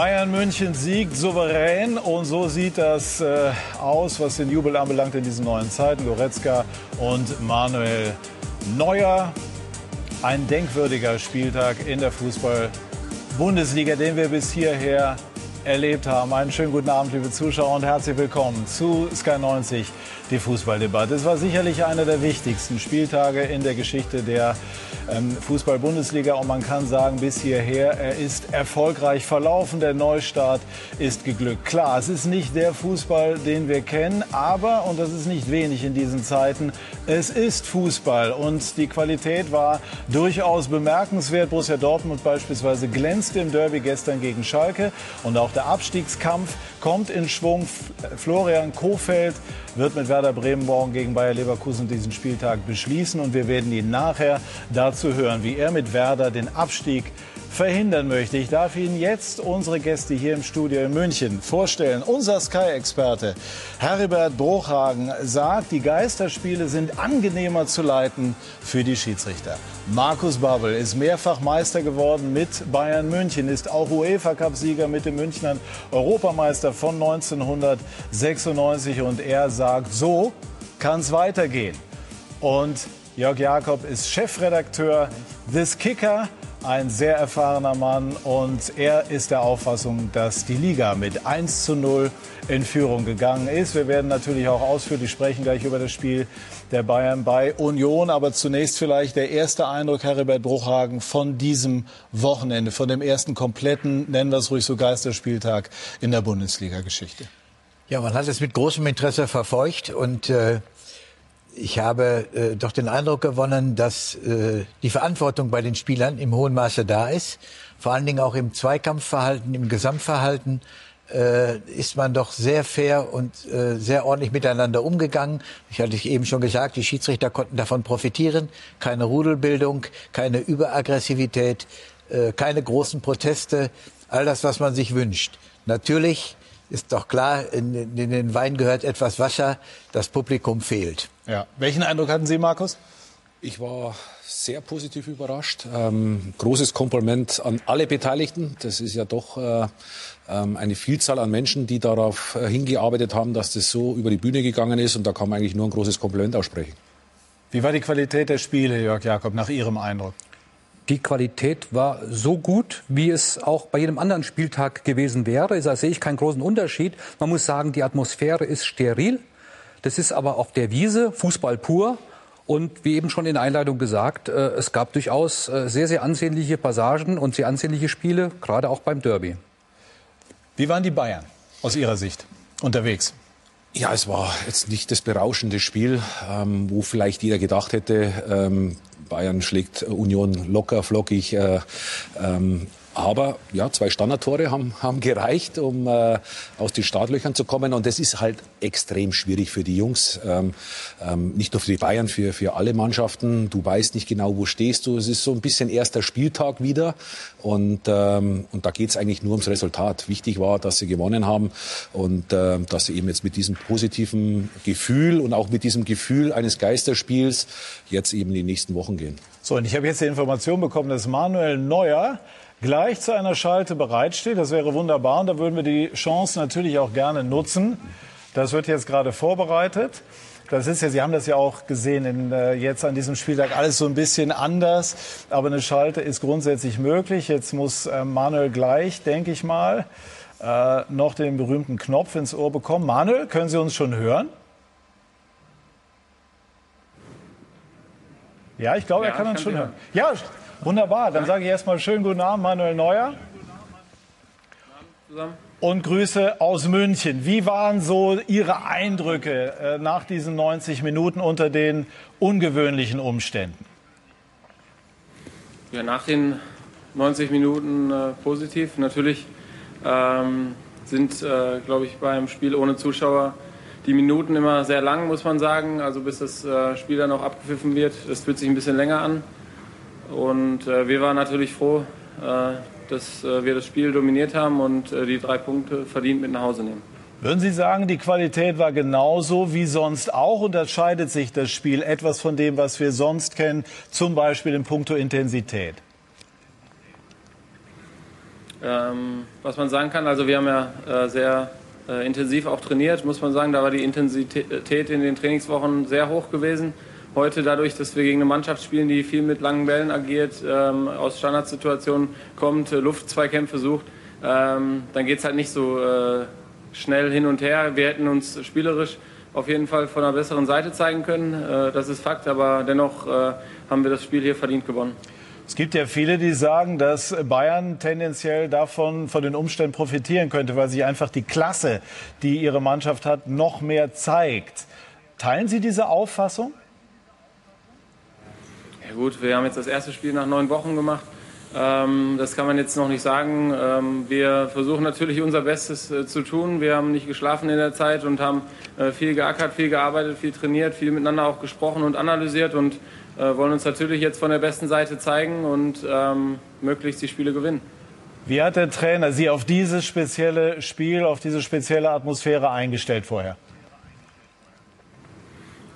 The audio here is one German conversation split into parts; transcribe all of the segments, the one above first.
Bayern München siegt souverän und so sieht das äh, aus, was den Jubel anbelangt in diesen neuen Zeiten. Goretzka und Manuel Neuer. Ein denkwürdiger Spieltag in der Fußball-Bundesliga, den wir bis hierher erlebt haben. Einen schönen guten Abend, liebe Zuschauer, und herzlich willkommen zu Sky 90, die Fußballdebatte. Es war sicherlich einer der wichtigsten Spieltage in der Geschichte der ähm, Fußball-Bundesliga und man kann sagen, bis hierher, er ist erfolgreich verlaufen. Der Neustart ist geglückt. Klar, es ist nicht der Fußball, den wir kennen, aber, und das ist nicht wenig in diesen Zeiten, es ist Fußball und die Qualität war durchaus bemerkenswert. Borussia Dortmund beispielsweise glänzte im Derby gestern gegen Schalke und auch der Abstiegskampf kommt in Schwung. Florian Kofeld wird mit Werder Bremen morgen gegen Bayer Leverkusen diesen Spieltag beschließen und wir werden ihn nachher dazu hören, wie er mit Werder den Abstieg verhindern möchte. Ich darf Ihnen jetzt unsere Gäste hier im Studio in München vorstellen. Unser Sky-Experte Heribert Bruchhagen sagt, die Geisterspiele sind angenehmer zu leiten für die Schiedsrichter. Markus Babbel ist mehrfach Meister geworden mit Bayern München, ist auch UEFA-Cup-Sieger mit den Münchnern, Europameister von 1996 und er sagt, so kann es weitergehen. Und Jörg Jakob ist Chefredakteur des Kicker ein sehr erfahrener Mann und er ist der Auffassung, dass die Liga mit 1 zu 0 in Führung gegangen ist. Wir werden natürlich auch ausführlich sprechen gleich über das Spiel der Bayern bei Union, aber zunächst vielleicht der erste Eindruck, Heribert Bruchhagen, von diesem Wochenende, von dem ersten kompletten, nennen wir es ruhig so, Geisterspieltag in der Bundesliga-Geschichte. Ja, man hat es mit großem Interesse verfolgt und äh, ich habe äh, doch den Eindruck gewonnen, dass äh, die Verantwortung bei den Spielern im hohen Maße da ist. Vor allen Dingen auch im Zweikampfverhalten, im Gesamtverhalten ist man doch sehr fair und äh, sehr ordentlich miteinander umgegangen. Ich hatte eben schon gesagt, die Schiedsrichter konnten davon profitieren. Keine Rudelbildung, keine Überaggressivität, äh, keine großen Proteste, all das, was man sich wünscht. Natürlich ist doch klar, in, in den Wein gehört etwas Wasser, das Publikum fehlt. Ja. Welchen Eindruck hatten Sie, Markus? Ich war sehr positiv überrascht. Ähm, großes Kompliment an alle Beteiligten. Das ist ja doch äh, ähm, eine Vielzahl an Menschen, die darauf äh, hingearbeitet haben, dass das so über die Bühne gegangen ist. Und da kann man eigentlich nur ein großes Kompliment aussprechen. Wie war die Qualität der Spiele, Jörg Jakob, nach Ihrem Eindruck? Die Qualität war so gut, wie es auch bei jedem anderen Spieltag gewesen wäre. Da sehe ich keinen großen Unterschied. Man muss sagen, die Atmosphäre ist steril. Das ist aber auf der Wiese Fußball pur. Und wie eben schon in der Einleitung gesagt, äh, es gab durchaus äh, sehr, sehr ansehnliche Passagen und sehr ansehnliche Spiele, gerade auch beim Derby. Wie waren die Bayern aus Ihrer Sicht unterwegs? Ja, es war jetzt nicht das berauschende Spiel, ähm, wo vielleicht jeder gedacht hätte, ähm, Bayern schlägt Union locker, flockig. Äh, ähm, aber ja, zwei Standardtore haben, haben gereicht, um äh, aus den Startlöchern zu kommen. Und das ist halt extrem schwierig für die Jungs. Ähm, ähm, nicht nur für die Bayern, für, für alle Mannschaften. Du weißt nicht genau, wo stehst du. Es ist so ein bisschen erster Spieltag wieder. Und, ähm, und da geht es eigentlich nur ums Resultat. Wichtig war, dass sie gewonnen haben und äh, dass sie eben jetzt mit diesem positiven Gefühl und auch mit diesem Gefühl eines Geisterspiels jetzt eben in die nächsten Wochen gehen. So, und ich habe jetzt die Information bekommen, dass Manuel Neuer gleich zu einer Schalte bereitsteht. Das wäre wunderbar und da würden wir die Chance natürlich auch gerne nutzen. Das wird jetzt gerade vorbereitet. Das ist ja, Sie haben das ja auch gesehen, in, äh, jetzt an diesem Spieltag alles so ein bisschen anders. Aber eine Schalte ist grundsätzlich möglich. Jetzt muss äh, Manuel gleich, denke ich mal, äh, noch den berühmten Knopf ins Ohr bekommen. Manuel, können Sie uns schon hören? Ja, ich glaube, ja, er kann uns schon hören. Ja, Wunderbar, dann sage ich erstmal schönen guten Abend, Manuel Neuer. Und Grüße aus München. Wie waren so Ihre Eindrücke äh, nach diesen 90 Minuten unter den ungewöhnlichen Umständen? Ja, nach den 90 Minuten äh, positiv. Natürlich ähm, sind, äh, glaube ich, beim Spiel ohne Zuschauer die Minuten immer sehr lang, muss man sagen. Also bis das äh, Spiel dann auch abgepfiffen wird. Das fühlt sich ein bisschen länger an. Und äh, wir waren natürlich froh, äh, dass äh, wir das Spiel dominiert haben und äh, die drei Punkte verdient mit nach Hause nehmen. Würden Sie sagen, die Qualität war genauso wie sonst auch? Unterscheidet sich das Spiel etwas von dem, was wir sonst kennen, zum Beispiel in puncto Intensität? Ähm, was man sagen kann, also wir haben ja äh, sehr intensiv auch trainiert, muss man sagen. Da war die Intensität in den Trainingswochen sehr hoch gewesen. Heute dadurch, dass wir gegen eine Mannschaft spielen, die viel mit langen Bällen agiert, ähm, aus Standardsituationen kommt, äh, Luftzweikämpfe sucht, ähm, dann geht es halt nicht so äh, schnell hin und her. Wir hätten uns spielerisch auf jeden Fall von einer besseren Seite zeigen können. Äh, das ist Fakt, aber dennoch äh, haben wir das Spiel hier verdient gewonnen. Es gibt ja viele, die sagen, dass Bayern tendenziell davon, von den Umständen profitieren könnte, weil sich einfach die Klasse, die ihre Mannschaft hat, noch mehr zeigt. Teilen Sie diese Auffassung? Ja gut, wir haben jetzt das erste Spiel nach neun Wochen gemacht. Ähm, das kann man jetzt noch nicht sagen. Ähm, wir versuchen natürlich unser Bestes äh, zu tun. Wir haben nicht geschlafen in der Zeit und haben äh, viel geackert, viel gearbeitet, viel trainiert, viel miteinander auch gesprochen und analysiert und äh, wollen uns natürlich jetzt von der besten Seite zeigen und ähm, möglichst die Spiele gewinnen. Wie hat der Trainer Sie auf dieses spezielle Spiel, auf diese spezielle Atmosphäre eingestellt vorher?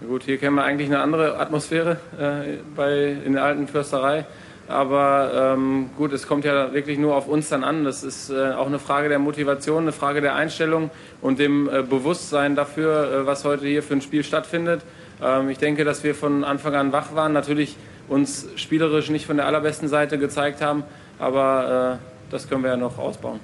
Gut, hier kennen wir eigentlich eine andere Atmosphäre äh, bei, in der alten Försterei. Aber ähm, gut, es kommt ja wirklich nur auf uns dann an. Das ist äh, auch eine Frage der Motivation, eine Frage der Einstellung und dem äh, Bewusstsein dafür, äh, was heute hier für ein Spiel stattfindet. Ähm, ich denke, dass wir von Anfang an wach waren, natürlich uns spielerisch nicht von der allerbesten Seite gezeigt haben, aber äh, das können wir ja noch ausbauen.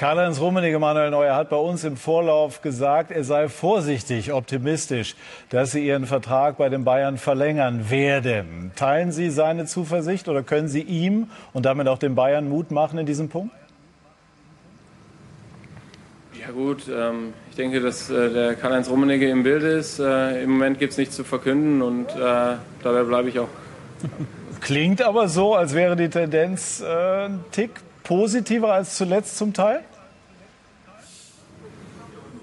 Karl-Heinz Rummenigge, Manuel Neuer, hat bei uns im Vorlauf gesagt, er sei vorsichtig optimistisch, dass sie ihren Vertrag bei den Bayern verlängern werden. Teilen Sie seine Zuversicht oder können Sie ihm und damit auch den Bayern Mut machen in diesem Punkt? Ja gut, ähm, ich denke, dass äh, der Karl-Heinz Rummenigge im Bilde ist. Äh, Im Moment gibt es nichts zu verkünden und äh, dabei bleibe ich auch. Klingt aber so, als wäre die Tendenz äh, ein Tick positiver als zuletzt zum Teil?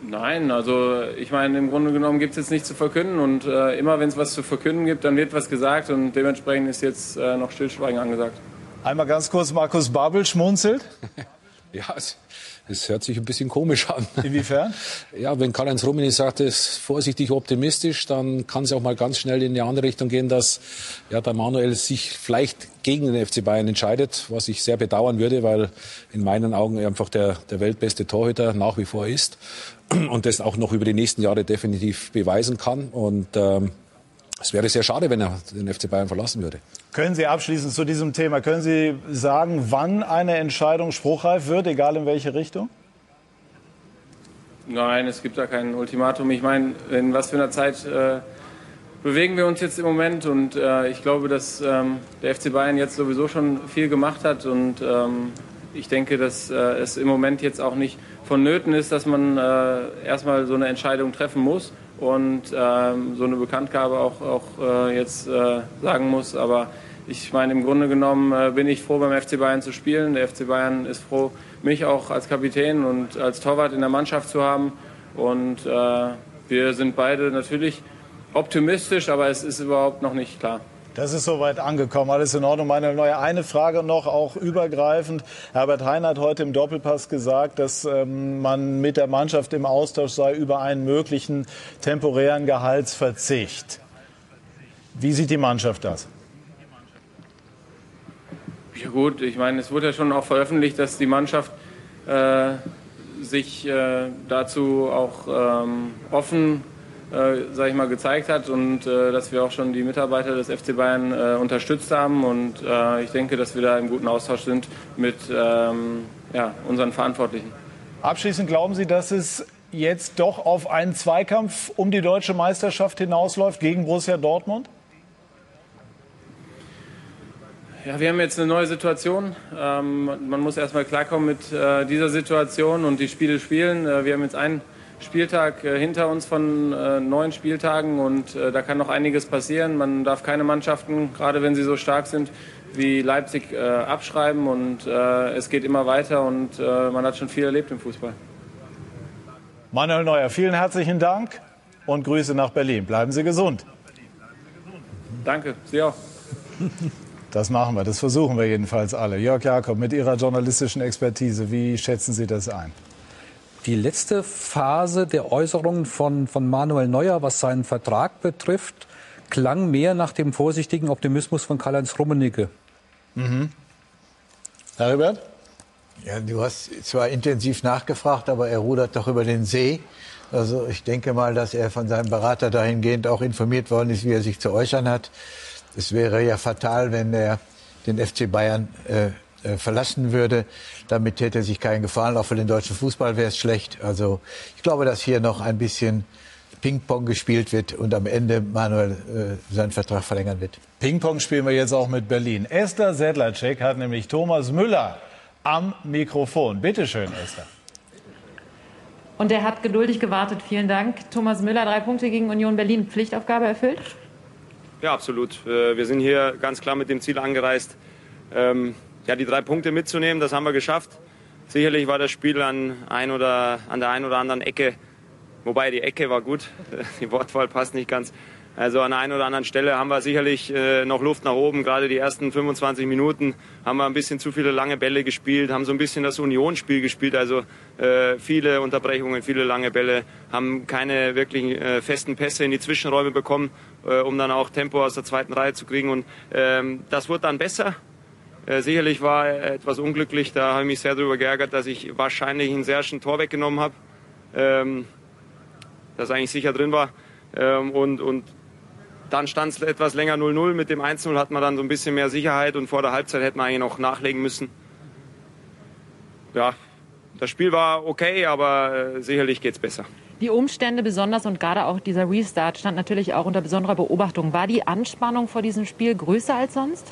Nein, also ich meine, im Grunde genommen gibt es jetzt nichts zu verkünden und äh, immer wenn es was zu verkünden gibt, dann wird was gesagt und dementsprechend ist jetzt äh, noch Stillschweigen angesagt. Einmal ganz kurz, Markus Babel schmunzelt. ja, es, es, hört sich ein bisschen komisch an. Inwiefern? Ja, wenn Karl-Heinz Rummenigge sagt, es ist vorsichtig optimistisch, dann kann es auch mal ganz schnell in eine andere Richtung gehen, dass ja, der Manuel sich vielleicht gegen den FC Bayern entscheidet, was ich sehr bedauern würde, weil in meinen Augen einfach der, der weltbeste Torhüter nach wie vor ist und das auch noch über die nächsten Jahre definitiv beweisen kann. Und ähm, es wäre sehr schade, wenn er den FC Bayern verlassen würde. Können Sie abschließend zu diesem Thema, können Sie sagen, wann eine Entscheidung spruchreif wird, egal in welche Richtung? Nein, es gibt da kein Ultimatum. Ich meine, in was für einer Zeit äh, bewegen wir uns jetzt im Moment und äh, ich glaube, dass ähm, der FC Bayern jetzt sowieso schon viel gemacht hat und ähm, ich denke, dass äh, es im Moment jetzt auch nicht vonnöten ist, dass man äh, erstmal so eine Entscheidung treffen muss und ähm, so eine Bekanntgabe auch, auch äh, jetzt äh, sagen muss. Aber ich meine, im Grunde genommen äh, bin ich froh, beim FC Bayern zu spielen. Der FC Bayern ist froh, mich auch als Kapitän und als Torwart in der Mannschaft zu haben. Und äh, wir sind beide natürlich optimistisch, aber es ist überhaupt noch nicht klar. Das ist soweit angekommen. Alles in Ordnung. Meine neue eine Frage noch, auch übergreifend. Herbert Hein hat heute im Doppelpass gesagt, dass ähm, man mit der Mannschaft im Austausch sei über einen möglichen temporären Gehaltsverzicht. Wie sieht die Mannschaft das? Ja gut, ich meine, es wurde ja schon auch veröffentlicht, dass die Mannschaft äh, sich äh, dazu auch ähm, offen äh, sag ich mal, gezeigt hat und äh, dass wir auch schon die Mitarbeiter des FC Bayern äh, unterstützt haben. Und äh, ich denke, dass wir da im guten Austausch sind mit ähm, ja, unseren Verantwortlichen. Abschließend glauben Sie, dass es jetzt doch auf einen Zweikampf um die deutsche Meisterschaft hinausläuft gegen Borussia Dortmund? Ja, wir haben jetzt eine neue Situation. Ähm, man muss erstmal klarkommen mit äh, dieser Situation und die Spiele spielen. Äh, wir haben jetzt einen Spieltag äh, hinter uns von äh, neun Spieltagen und äh, da kann noch einiges passieren. Man darf keine Mannschaften, gerade wenn sie so stark sind wie Leipzig, abschreiben und es geht immer weiter und man hat schon viel erlebt im Fußball. Manuel Neuer, vielen herzlichen Dank und Grüße nach Berlin. Bleiben Sie gesund. Danke, Sie auch. Das machen wir, das versuchen wir jedenfalls alle. Jörg Jakob, mit Ihrer journalistischen Expertise, wie schätzen Sie das ein? Die letzte Phase der Äußerungen von, von Manuel Neuer, was seinen Vertrag betrifft, klang mehr nach dem vorsichtigen Optimismus von Karl-Heinz Rummenigge. Mhm. Herbert? Ja, du hast zwar intensiv nachgefragt, aber er rudert doch über den See. Also ich denke mal, dass er von seinem Berater dahingehend auch informiert worden ist, wie er sich zu äußern hat. Es wäre ja fatal, wenn er den FC Bayern äh, äh, verlassen würde. Damit täte er sich keinen Gefallen. Auch für den deutschen Fußball wäre es schlecht. Also ich glaube, dass hier noch ein bisschen Ping-Pong gespielt wird und am Ende Manuel äh, seinen Vertrag verlängern wird. Ping-Pong spielen wir jetzt auch mit Berlin. Esther Sedlacek hat nämlich Thomas Müller am Mikrofon. Bitte schön, Esther. Und er hat geduldig gewartet. Vielen Dank. Thomas Müller, drei Punkte gegen Union Berlin. Pflichtaufgabe erfüllt? Ja, absolut. Äh, wir sind hier ganz klar mit dem Ziel angereist, ähm, ja, die drei Punkte mitzunehmen. Das haben wir geschafft. Sicherlich war das Spiel an, ein oder, an der einen oder anderen Ecke, wobei die Ecke war gut, die Wortwahl passt nicht ganz, also an der einen oder anderen Stelle haben wir sicherlich äh, noch Luft nach oben. Gerade die ersten 25 Minuten haben wir ein bisschen zu viele lange Bälle gespielt, haben so ein bisschen das Unionsspiel gespielt. Also äh, viele Unterbrechungen, viele lange Bälle, haben keine wirklichen äh, festen Pässe in die Zwischenräume bekommen, äh, um dann auch Tempo aus der zweiten Reihe zu kriegen. Und ähm, das wurde dann besser. Äh, sicherlich war etwas unglücklich. Da habe ich mich sehr darüber geärgert, dass ich wahrscheinlich einen sehr schönen Tor weggenommen habe. Ähm, das eigentlich sicher drin war. Ähm, und, und dann stand es etwas länger 0-0. Mit dem 1-0 hat man dann so ein bisschen mehr Sicherheit und vor der Halbzeit hätte man eigentlich noch nachlegen müssen. Ja, das Spiel war okay, aber äh, sicherlich geht es besser. Die Umstände besonders und gerade auch dieser Restart stand natürlich auch unter besonderer Beobachtung. War die Anspannung vor diesem Spiel größer als sonst?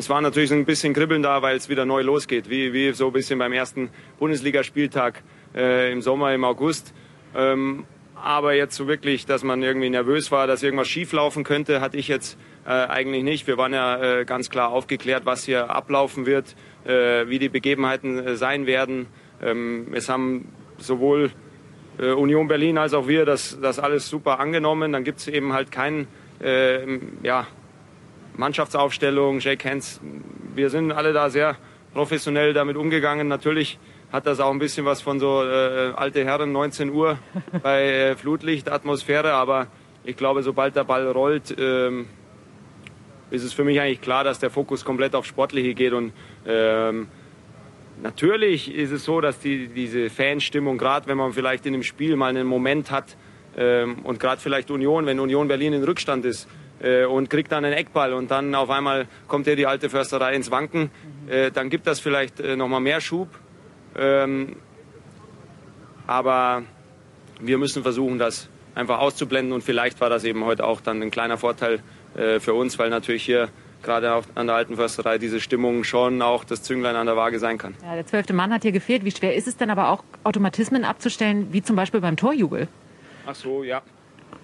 Es war natürlich ein bisschen Kribbeln da, weil es wieder neu losgeht, wie, wie so ein bisschen beim ersten Bundesligaspieltag äh, im Sommer, im August. Ähm, aber jetzt so wirklich, dass man irgendwie nervös war, dass irgendwas schieflaufen könnte, hatte ich jetzt äh, eigentlich nicht. Wir waren ja äh, ganz klar aufgeklärt, was hier ablaufen wird, äh, wie die Begebenheiten äh, sein werden. Ähm, es haben sowohl äh, Union Berlin als auch wir das, das alles super angenommen. Dann gibt es eben halt keinen äh, ja, Mannschaftsaufstellung, Jake Hands. Wir sind alle da sehr professionell damit umgegangen. Natürlich hat das auch ein bisschen was von so äh, alte Herren 19 Uhr bei äh, Flutlichtatmosphäre. Aber ich glaube, sobald der Ball rollt, ähm, ist es für mich eigentlich klar, dass der Fokus komplett auf Sportliche geht. Und ähm, natürlich ist es so, dass die, diese Fanstimmung, gerade wenn man vielleicht in einem Spiel mal einen Moment hat ähm, und gerade vielleicht Union, wenn Union Berlin in Rückstand ist, und kriegt dann einen Eckball und dann auf einmal kommt ja die alte Försterei ins Wanken, äh, dann gibt das vielleicht äh, nochmal mehr Schub. Ähm, aber wir müssen versuchen, das einfach auszublenden und vielleicht war das eben heute auch dann ein kleiner Vorteil äh, für uns, weil natürlich hier gerade an der alten Försterei diese Stimmung schon auch das Zünglein an der Waage sein kann. Ja, der zwölfte Mann hat hier gefehlt. Wie schwer ist es denn aber auch, Automatismen abzustellen, wie zum Beispiel beim Torjubel? Ach so, ja.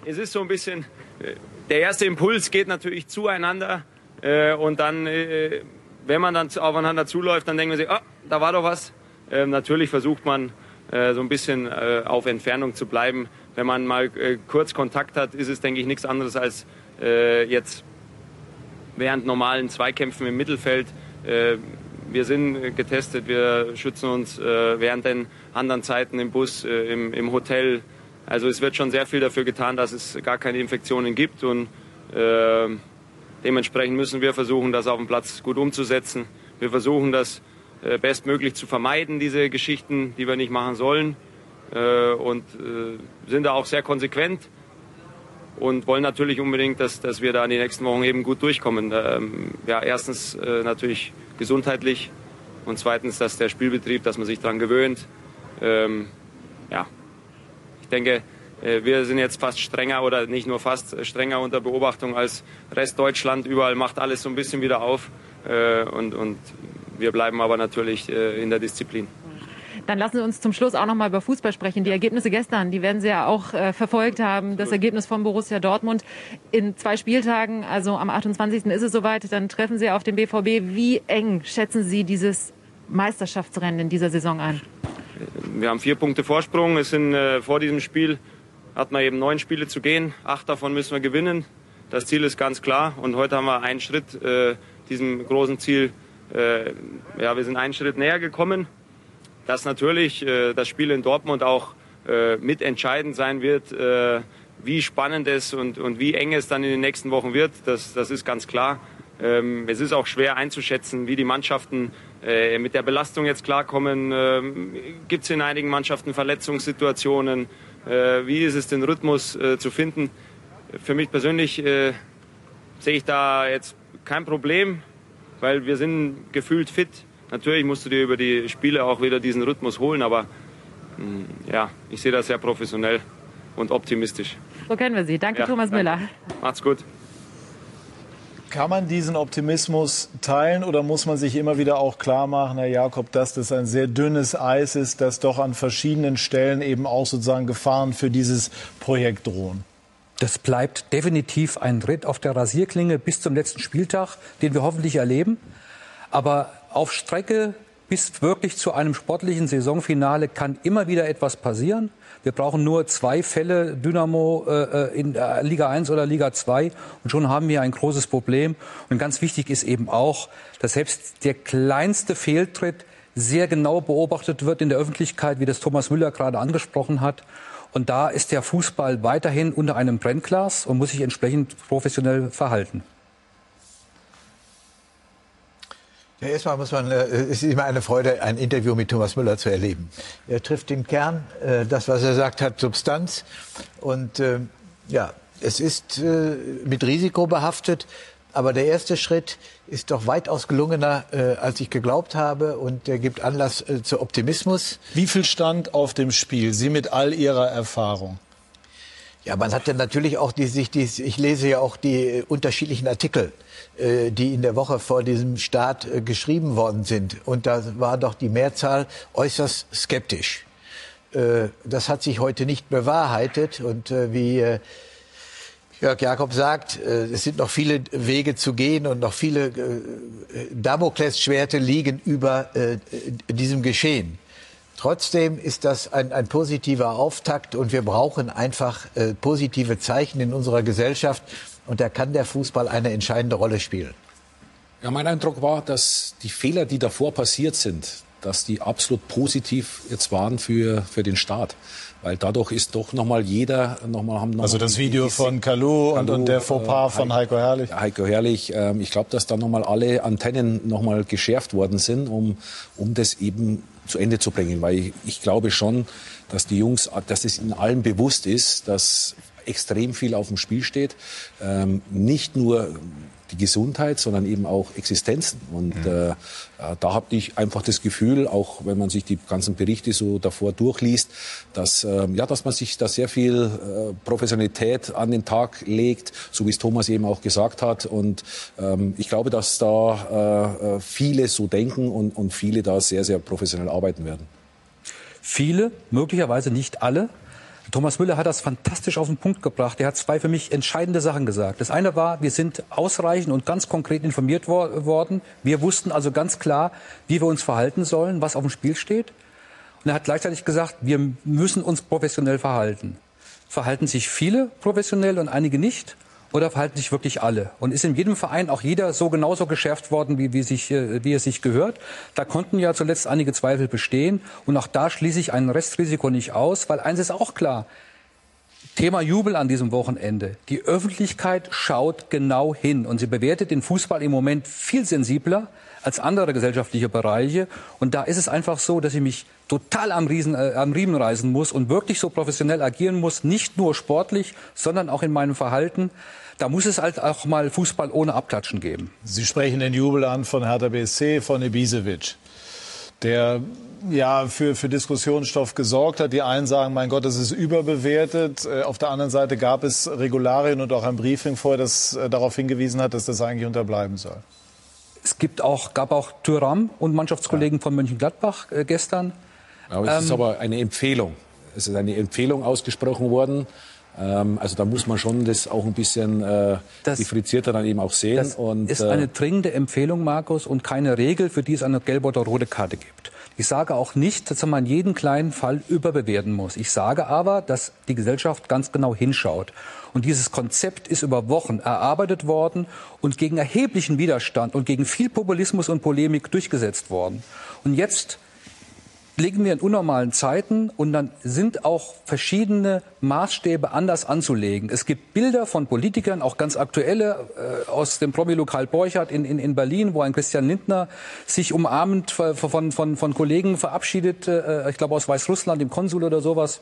Es ist so ein bisschen, äh, der erste Impuls geht natürlich zueinander äh, und dann, äh, wenn man dann aufeinander zuläuft, dann denken wir sich, oh, da war doch was. Ähm, natürlich versucht man äh, so ein bisschen äh, auf Entfernung zu bleiben. Wenn man mal äh, kurz Kontakt hat, ist es, denke ich, nichts anderes als äh, jetzt während normalen Zweikämpfen im Mittelfeld. Äh, wir sind getestet, wir schützen uns äh, während den anderen Zeiten im Bus, im, im, Hotel. Also es wird schon sehr viel dafür getan, dass es gar keine Infektionen gibt und dementsprechend müssen wir versuchen, das auf dem Platz gut umzusetzen. Wir versuchen das äh, bestmöglich zu vermeiden, diese Geschichten, die wir nicht machen sollen. Äh, und äh, sind da auch sehr konsequent und wollen natürlich unbedingt, dass, dass wir da in den nächsten Wochen eben gut durchkommen. Ähm, ja, erstens natürlich gesundheitlich und zweitens, dass der Spielbetrieb, dass man sich daran gewöhnt. Ähm, ich denke, wir sind jetzt fast strenger oder nicht nur fast strenger unter Beobachtung als Rest Deutschland. Überall macht alles so ein bisschen wieder auf. Und, und wir bleiben aber natürlich äh, in der Disziplin. Dann lassen Sie uns zum Schluss auch noch mal über Fußball sprechen. Die Ergebnisse gestern, die werden Sie ja auch äh, verfolgt haben. Das Ergebnis von Borussia Dortmund in zwei Spieltagen, also am 28. ist es soweit, dann treffen Sie auf den BVB. Wie eng schätzen Sie dieses Meisterschaftsrennen in dieser Saison ein? Wir haben vier Punkte Vorsprung. Es sind äh, vor diesem Spiel hat man eben neun Spiele zu gehen. Acht davon müssen wir gewinnen. Das Ziel ist ganz klar. Und heute haben wir einen Schritt äh, diesem großen Ziel äh, ja, wir sind einen Schritt näher gekommen. Dass natürlich äh, das Spiel in Dortmund auch äh, mitentscheidend sein wird, äh, wie spannend es und, und wie eng es dann in den nächsten Wochen wird, das, das ist ganz klar. Ähm, es ist auch schwer einzuschätzen, wie die Mannschaften äh, mit der Belastung jetzt klarkommen? Ähm, Gibt es in einigen Mannschaften Verletzungssituationen? Äh, wie ist es, den Rhythmus äh, zu finden? Für mich persönlich äh, sehe ich da jetzt kein Problem, weil wir sind gefühlt fit. Natürlich musst du dir über die Spiele auch wieder diesen Rhythmus holen, aber mh, hm, ja, ich sehe das sehr professionell und optimistisch. So kennen wir Sie. Danke, Ja, Thomas danke. Müller. Macht's gut. Kann man diesen Optimismus teilen oder muss man sich immer wieder auch klar machen, Herr Jakob, dass das ein sehr dünnes Eis ist, dass doch an verschiedenen Stellen eben auch sozusagen Gefahren für dieses Projekt drohen? Das bleibt definitiv ein Ritt auf der Rasierklinge bis zum letzten Spieltag, den wir hoffentlich erleben. Aber auf Strecke bis wirklich zu einem sportlichen Saisonfinale kann immer wieder etwas passieren. Wir brauchen nur zwei Fälle Dynamo äh, in äh, Liga 1 oder Liga 2 und schon haben wir ein großes Problem. Und ganz wichtig ist eben auch, dass selbst der kleinste Fehltritt sehr genau beobachtet wird in der Öffentlichkeit, wie das Thomas Müller gerade angesprochen hat. Und da ist der Fußball weiterhin unter einem Brennglas und muss sich entsprechend professionell verhalten. Ja, erstmal muss man, äh, es ist immer eine Freude, ein Interview mit Thomas Müller zu erleben. Er trifft den Kern, äh, das, was er sagt, hat Substanz. Und äh, ja, es ist mit Risiko behaftet. Aber der erste Schritt ist doch weitaus gelungener, als ich geglaubt habe. Und der gibt Anlass zu Optimismus. Wie viel stand auf dem Spiel? Sie mit all Ihrer Erfahrung. Ja, man hat ja natürlich auch die, sich die, ich lese ja auch die unterschiedlichen Artikel, äh, die in der Woche vor diesem Start äh, geschrieben worden sind. Und da war doch die Mehrzahl äußerst skeptisch. Äh, das hat sich heute nicht bewahrheitet. Und wie Jörg Jakob sagt, es sind noch viele Wege zu gehen und noch viele Damoklesschwerte liegen über diesem Geschehen. Trotzdem ist das ein, ein positiver Auftakt und wir brauchen einfach äh, positive Zeichen in unserer Gesellschaft und da kann der Fußball eine entscheidende Rolle spielen. Ja, mein Eindruck war, dass die Fehler, die davor passiert sind, dass die absolut positiv jetzt waren für, für den Staat. Weil dadurch ist doch nochmal jeder, nochmal haben noch Also das Video von Kalu und, und der Fauxpas äh, von Heiko Herrlich. Heiko Herrlich, ähm, ich glaube, dass da nochmal alle Antennen nochmal geschärft worden sind, um, um das eben zu Ende zu bringen. Weil ich, ich glaube schon, dass die Jungs, dass es ihnen allen bewusst ist, dass extrem viel auf dem Spiel steht. Ähm, nicht nur die Gesundheit, sondern eben auch Existenzen. Und äh, äh, da habe ich einfach das Gefühl, auch wenn man sich die ganzen Berichte so davor durchliest, dass, ähm, ja, dass man sich da sehr viel äh, Professionalität an den Tag legt, so wie es Thomas eben auch gesagt hat. Und ähm, ich glaube, dass da äh, äh, viele so denken und, und viele da sehr, sehr professionell arbeiten werden. Viele, möglicherweise nicht alle. Thomas Müller hat das fantastisch auf den Punkt gebracht. Er hat zwei für mich entscheidende Sachen gesagt. Das eine war, wir sind ausreichend und ganz konkret informiert wor worden. Wir wussten also ganz klar, wie wir uns verhalten sollen, was auf dem Spiel steht. Und er hat gleichzeitig gesagt, wir müssen uns professionell verhalten. Verhalten sich viele professionell und einige nicht? Oder verhalten sich wirklich alle? Und ist in jedem Verein auch jeder so genauso geschärft worden, wie, wie, sich, äh, wie es sich gehört? Da konnten ja zuletzt einige Zweifel bestehen. Und auch da schließe ich ein Restrisiko nicht aus, weil eins ist auch klar. Thema Jubel an diesem Wochenende. Die Öffentlichkeit schaut genau hin und sie bewertet den Fußball im Moment viel sensibler als andere gesellschaftliche Bereiche. Und da ist es einfach so, dass ich mich total am, Riesen, äh, am Riemen reißen muss und wirklich so professionell agieren muss, nicht nur sportlich, sondern auch in meinem Verhalten. Da muss es halt auch mal Fußball ohne Abklatschen geben. Sie sprechen den Jubel an von Hertha BSC, von Ibisevic, der ja für, für Diskussionsstoff gesorgt hat. Die einen sagen, mein Gott, das ist überbewertet. Äh, Auf der anderen Seite gab es Regularien und auch ein Briefing vorher, das äh, darauf hingewiesen hat, dass das eigentlich unterbleiben soll. Es gibt auch, gab auch Thüram und Mannschaftskollegen von Mönchengladbach äh, gestern. Aber es ist aber eine Empfehlung. Es ist eine Empfehlung ausgesprochen worden. Ähm, also da muss man schon das auch ein bisschen äh, Das- differenzierter dann eben auch sehen. Das und, ist äh, eine dringende Empfehlung, Markus, und keine Regel, für die es eine gelbe oder rote Karte gibt. Ich sage auch nicht, dass man jeden kleinen Fall überbewerten muss. Ich sage aber, dass die Gesellschaft ganz genau hinschaut. Und dieses Konzept ist über Wochen erarbeitet worden und gegen erheblichen Widerstand und gegen viel Populismus und Polemik durchgesetzt worden. Und jetzt legen wir in unnormalen Zeiten und dann sind auch verschiedene Maßstäbe anders anzulegen. Es gibt Bilder von Politikern, auch ganz aktuelle, äh, aus dem Promi-Lokal Borchardt in, in, in Berlin, wo ein Christian Lindner sich umarmend von, von, von Kollegen verabschiedet, äh, ich glaube aus Weißrussland, im Konsul oder sowas.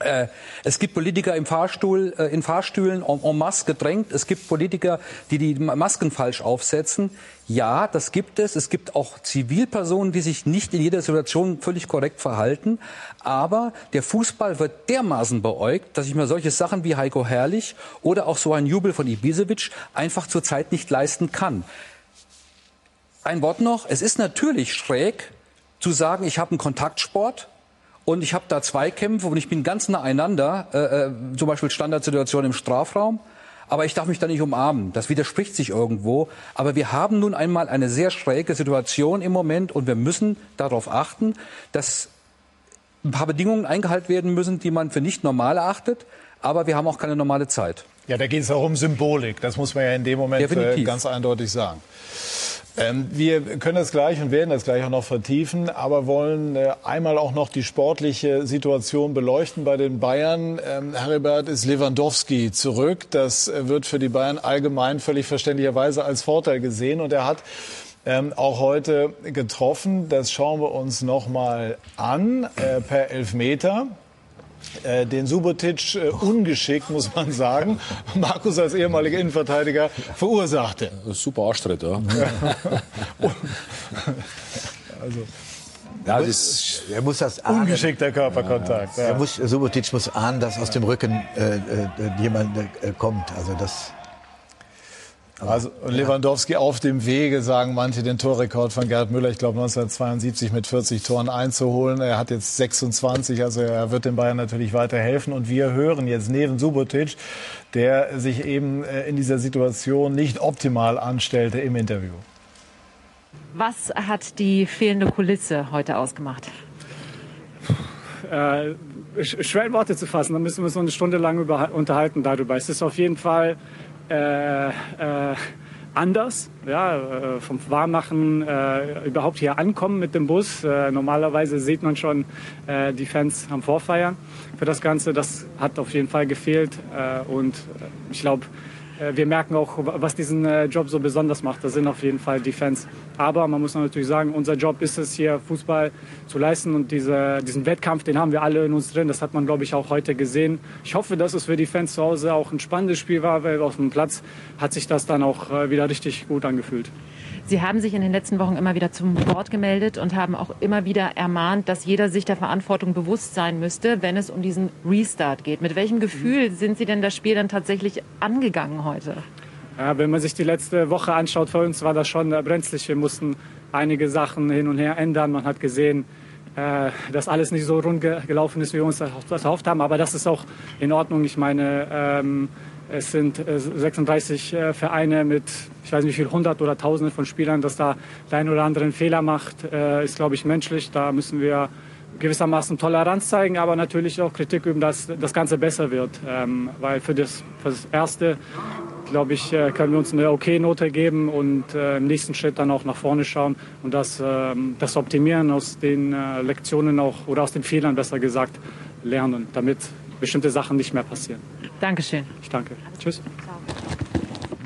Äh, es gibt Politiker im Fahrstuhl, äh, in Fahrstühlen en, en masse gedrängt. Es gibt Politiker, die die Masken falsch aufsetzen. Ja, das gibt es. Es gibt auch Zivilpersonen, die sich nicht in jeder Situation völlig korrekt verhalten. Aber der Fußball wird dermaßen beäugt, dass ich mir solche Sachen wie Heiko Herrlich oder auch so ein Jubel von Ibisevic einfach zurzeit nicht leisten kann. Ein Wort noch. Es ist natürlich schräg zu sagen, ich habe einen Kontaktsport und ich habe da zwei Kämpfe und ich bin ganz nah einander, äh, äh, zum Beispiel Standardsituation im Strafraum. Aber ich darf mich da nicht umarmen. Das widerspricht sich irgendwo. Aber wir haben nun einmal eine sehr schräge Situation im Moment und wir müssen darauf achten, dass ein paar Bedingungen eingehalten werden müssen, die man für nicht normal erachtet. Aber wir haben auch keine normale Zeit. Ja, da geht es auch um Symbolik. Das muss man ja in dem Moment äh, ganz eindeutig sagen. Ähm, wir können das gleich und werden das gleich auch noch vertiefen, aber wollen äh, einmal auch noch die sportliche Situation beleuchten bei den Bayern. Ähm, Heribert ist Lewandowski zurück. Das äh, wird für die Bayern allgemein völlig verständlicherweise als Vorteil gesehen und er hat ähm, auch heute getroffen. Das schauen wir uns noch mal an äh, per Elfmeter. Äh, den Subotic äh, ungeschickt, muss man sagen, Markus als ehemaliger Innenverteidiger verursachte. Super Arschtritt, ja. also. Ja, das, er muss das ahnen. Ungeschickter Körperkontakt. Ja. Er muss, Subotic muss ahnen, dass aus dem Rücken äh, äh, jemand äh, kommt. Also das also Lewandowski auf dem Wege, sagen manche, den Torrekord von Gerd Müller, ich glaube 1972 mit 40 Toren einzuholen. Er hat jetzt 26, also er wird den Bayern natürlich weiterhelfen. Und wir hören jetzt Neven Subotic, der sich eben äh, in dieser Situation nicht optimal anstellte im Interview. Was hat die fehlende Kulisse heute ausgemacht? Äh, schwer in Worte zu fassen, da müssen wir uns noch eine Stunde lang über, unterhalten darüber. Es ist auf jeden Fall äh, äh, anders, ja, äh, vom Warmmachen äh, überhaupt hier ankommen mit dem Bus. Äh, normalerweise sieht man schon äh, die Fans am Vorfeiern für das Ganze. Das hat auf jeden Fall gefehlt äh, und ich glaube, äh, wir merken auch, was diesen äh, Job so besonders macht. Das sind auf jeden Fall die Fans. Aber man muss natürlich sagen, unser Job ist es hier, Fußball zu leisten. Und diese, diesen Wettkampf, den haben wir alle in uns drin. Das hat man, glaube ich, auch heute gesehen. Ich hoffe, dass es für die Fans zu Hause auch ein spannendes Spiel war, weil auf dem Platz hat sich das dann auch äh, wieder richtig gut angefühlt. Sie haben sich in den letzten Wochen immer wieder zum Wort gemeldet und haben auch immer wieder ermahnt, dass jeder sich der Verantwortung bewusst sein müsste, wenn es um diesen Restart geht. Mit welchem Gefühl sind Sie denn das Spiel dann tatsächlich angegangen heute? Ja, wenn man sich die letzte Woche anschaut, für uns war das schon brenzlig. Wir mussten einige Sachen hin und her ändern. Man hat gesehen, äh, dass alles nicht so rund gelaufen ist, wie wir uns das erhofft haben. Aber das ist auch in Ordnung. Ich meine, ähm, es sind 36 äh, äh, Vereine mit, ich weiß nicht wie viel, 100 oder Tausende von Spielern, dass da der ein oder andere einen Fehler macht, äh, ist, glaube ich, menschlich. Da müssen wir gewissermaßen Toleranz zeigen, aber natürlich auch Kritik üben, dass das Ganze besser wird. Ähm, weil für das, für das Erste, glaube ich, können wir uns eine Okay-Note geben und im nächsten Schritt dann auch nach vorne schauen und das, ähm, das optimieren aus den Lektionen auch oder aus den Fehlern besser gesagt lernen, damit bestimmte Sachen nicht mehr passieren. Dankeschön. Ich danke. Tschüss.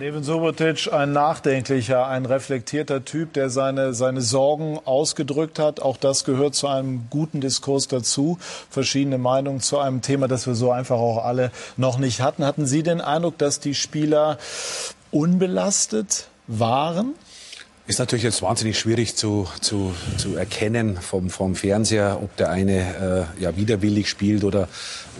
Neben Subotic ein nachdenklicher, ein reflektierter Typ, der seine, seine Sorgen ausgedrückt hat. Auch das gehört zu einem guten Diskurs dazu. Verschiedene Meinungen zu einem Thema, das wir so einfach auch alle noch nicht hatten. Hatten Sie den Eindruck, dass die Spieler unbelastet waren? Ist natürlich jetzt wahnsinnig schwierig zu, zu, zu erkennen vom, vom Fernseher, ob der eine äh, ja widerwillig spielt oder,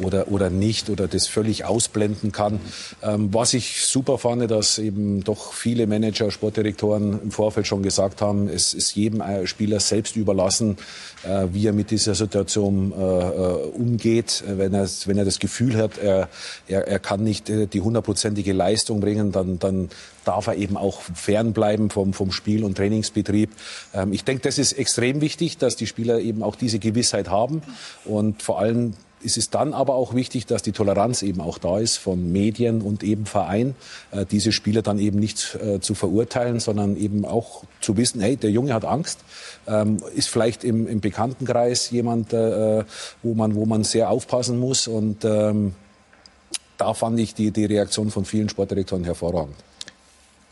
oder, oder nicht oder das völlig ausblenden kann. Ähm, was ich super fand, dass eben doch viele Manager, Sportdirektoren im Vorfeld schon gesagt haben, es ist jedem äh, Spieler selbst überlassen, äh, wie er mit dieser Situation äh, äh umgeht. Wenn er, wenn er das Gefühl hat, er, er, er kann nicht äh, die hundertprozentige Leistung bringen, dann, dann darf er eben auch fernbleiben vom, vom Spiel und Trainingsbetrieb. Ähm, ich denke, das ist extrem wichtig, dass die Spieler eben auch diese Gewissheit haben und vor allem ist es dann aber auch wichtig, dass die Toleranz eben auch da ist von Medien und eben Verein, äh, diese Spieler dann eben nicht äh, zu verurteilen, sondern eben auch zu wissen, hey, der Junge hat Angst, ähm, ist vielleicht im, im Bekanntenkreis jemand, äh, wo, man, wo man sehr aufpassen muss und ähm, da fand ich die, die Reaktion von vielen Sportdirektoren hervorragend.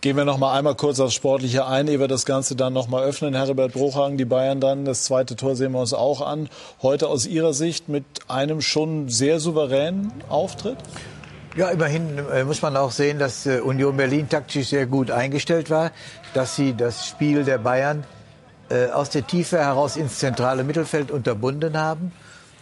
Gehen wir noch mal einmal kurz aufs Sportliche ein, ehe wir das Ganze dann noch mal öffnen. Herbert Bruchhagen, die Bayern dann, das zweite Tor sehen wir uns auch an. Heute aus Ihrer Sicht mit einem schon sehr souveränen Auftritt? Ja, immerhin äh, muss man auch sehen, dass äh, Union Berlin taktisch sehr gut eingestellt war, dass sie das Spiel der Bayern äh, aus der Tiefe heraus ins zentrale Mittelfeld unterbunden haben.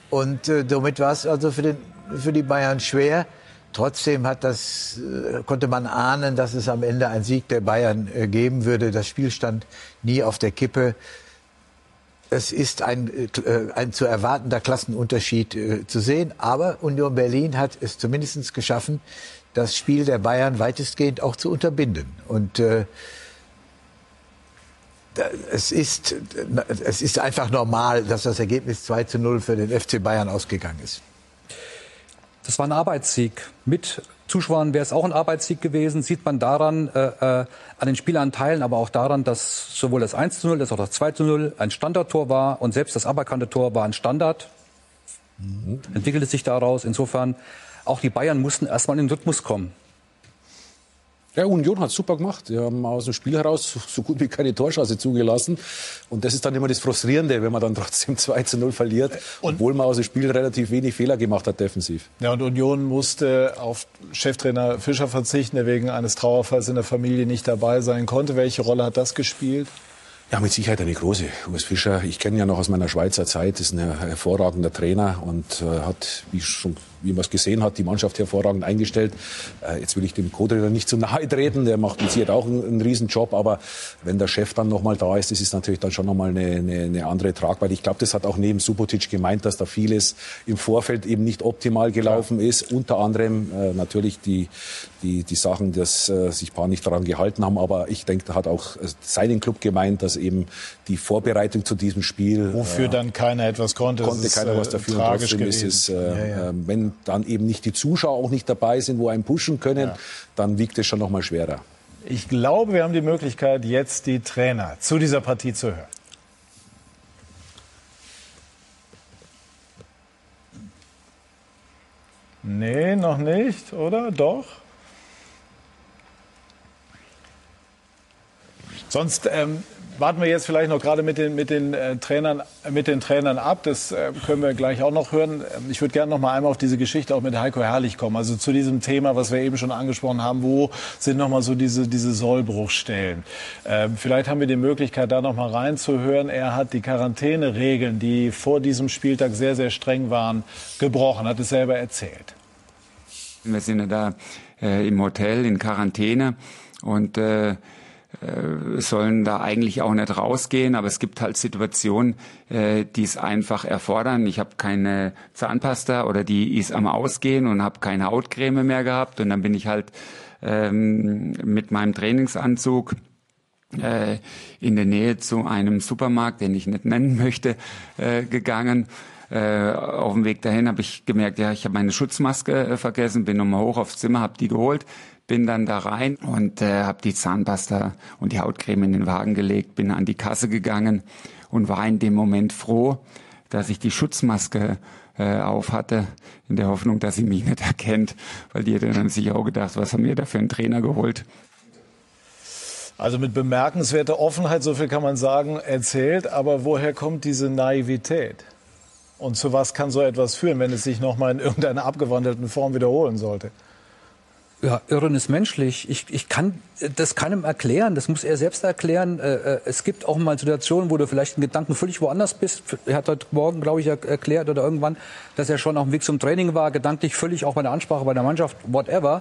Und somit war es also für, den, für die Bayern schwer, Trotzdem hat das, äh, konnte man ahnen, dass es am Ende einen Sieg der Bayern äh, geben würde. Das Spiel stand nie auf der Kippe. Es ist ein, äh, ein zu erwartender Klassenunterschied zu sehen. Aber Union Berlin hat es zumindest geschaffen, das Spiel der Bayern weitestgehend auch zu unterbinden. Und es ist, es ist einfach normal, dass das Ergebnis 2 zu 0 für den FC Bayern ausgegangen ist. Das war ein Arbeitssieg. Mit Zuschauern wäre es auch ein Arbeitssieg gewesen. Sieht man daran, äh, äh, an den Spielanteilen, aber auch daran, dass sowohl das 1 zu 0 als auch das 2 zu 0 ein Standardtor war und selbst das aberkannte Tor war ein Standard. Mhm. Entwickelte sich daraus. Insofern, auch die Bayern mussten erstmal in den Rhythmus kommen. Ja, Union hat super gemacht. Die haben aus dem Spiel heraus so gut wie keine Torschance zugelassen. Und das ist dann immer das Frustrierende, wenn man dann trotzdem 2 zu 0 verliert, und obwohl man aus dem Spiel relativ wenig Fehler gemacht hat defensiv. Ja, und Union musste auf Cheftrainer Fischer verzichten, der wegen eines Trauerfalls in der Familie nicht dabei sein konnte. Welche Rolle hat das gespielt? Ja, mit Sicherheit eine große. Urs Fischer, ich kenne ihn ja noch aus meiner Schweizer Zeit, ist ein hervorragender Trainer und äh, hat, wie schon wie man es gesehen hat, die Mannschaft hervorragend eingestellt. Äh, jetzt will ich dem Co-Trainer nicht zu nahe treten, der macht mit Sicherheit auch einen, einen Riesenjob, aber wenn der Chef dann nochmal da ist, das ist natürlich dann schon nochmal eine, eine, eine andere Tragweite. Ich glaube, das hat auch neben Subotic gemeint, dass da vieles im Vorfeld eben nicht optimal gelaufen ja. ist. Unter anderem äh, natürlich die, die, die Sachen, dass äh, sich paar nicht daran gehalten haben, aber ich denke, da hat auch äh, seinen Club gemeint, dass eben die Vorbereitung zu diesem Spiel. Wofür äh, dann keiner etwas konnte. Konnte keiner was dafür. Tragisch und trotzdem ist es, äh, ja, ja. wenn dann eben nicht die Zuschauer auch nicht dabei sind, wo einen pushen können, ja. dann wiegt es schon noch mal schwerer. Ich glaube, wir haben die Möglichkeit, jetzt die Trainer zu dieser Partie zu hören. Nee, noch nicht, oder? Doch? Sonst ähm, warten wir jetzt vielleicht noch gerade mit den, mit den, äh, Trainern, mit den Trainern ab. Das äh, können wir gleich auch noch hören. Ähm, ich würde gerne noch mal einmal auf diese Geschichte auch mit Heiko Herrlich kommen. Also zu diesem Thema, was wir eben schon angesprochen haben. Wo sind noch mal so diese, diese Sollbruchstellen? Ähm, vielleicht haben wir die Möglichkeit, da noch mal reinzuhören. Er hat die Quarantäneregeln, die vor diesem Spieltag sehr, sehr streng waren, gebrochen. Hat es selber erzählt. Wir sind ja da äh, im Hotel in Quarantäne und äh, sollen da eigentlich auch nicht rausgehen, aber es gibt halt Situationen, äh, die es einfach erfordern. Ich habe keine Zahnpasta oder die ist am Ausgehen und habe keine Hautcreme mehr gehabt und dann bin ich halt ähm, mit meinem Trainingsanzug äh, in der Nähe zu einem Supermarkt, den ich nicht nennen möchte, äh, gegangen. Äh, auf dem Weg dahin habe ich gemerkt, ja, ich habe meine Schutzmaske äh, vergessen, bin nochmal hoch aufs Zimmer, habe die geholt, bin dann da rein und äh, habe die Zahnpasta und die Hautcreme in den Wagen gelegt, bin an die Kasse gegangen und war in dem Moment froh, dass ich die Schutzmaske äh, auf hatte, in der Hoffnung, dass sie mich nicht erkennt, weil die hätte dann sicher auch gedacht, was haben wir da für einen Trainer geholt. Also mit bemerkenswerter Offenheit, so viel kann man sagen, erzählt. Aber woher kommt diese Naivität? Und zu was kann so etwas führen, wenn es sich nochmal in irgendeiner abgewandelten Form wiederholen sollte? Ja, Irren ist menschlich. Ich, ich kann das keinem erklären. Das muss er selbst erklären. Äh, äh, es gibt auch mal Situationen, wo du vielleicht in Gedanken völlig woanders bist. Er hat heute Morgen, glaube ich, erklärt oder irgendwann, dass er schon auf dem Weg zum Training war, gedanklich völlig auch bei der Ansprache bei der Mannschaft, whatever.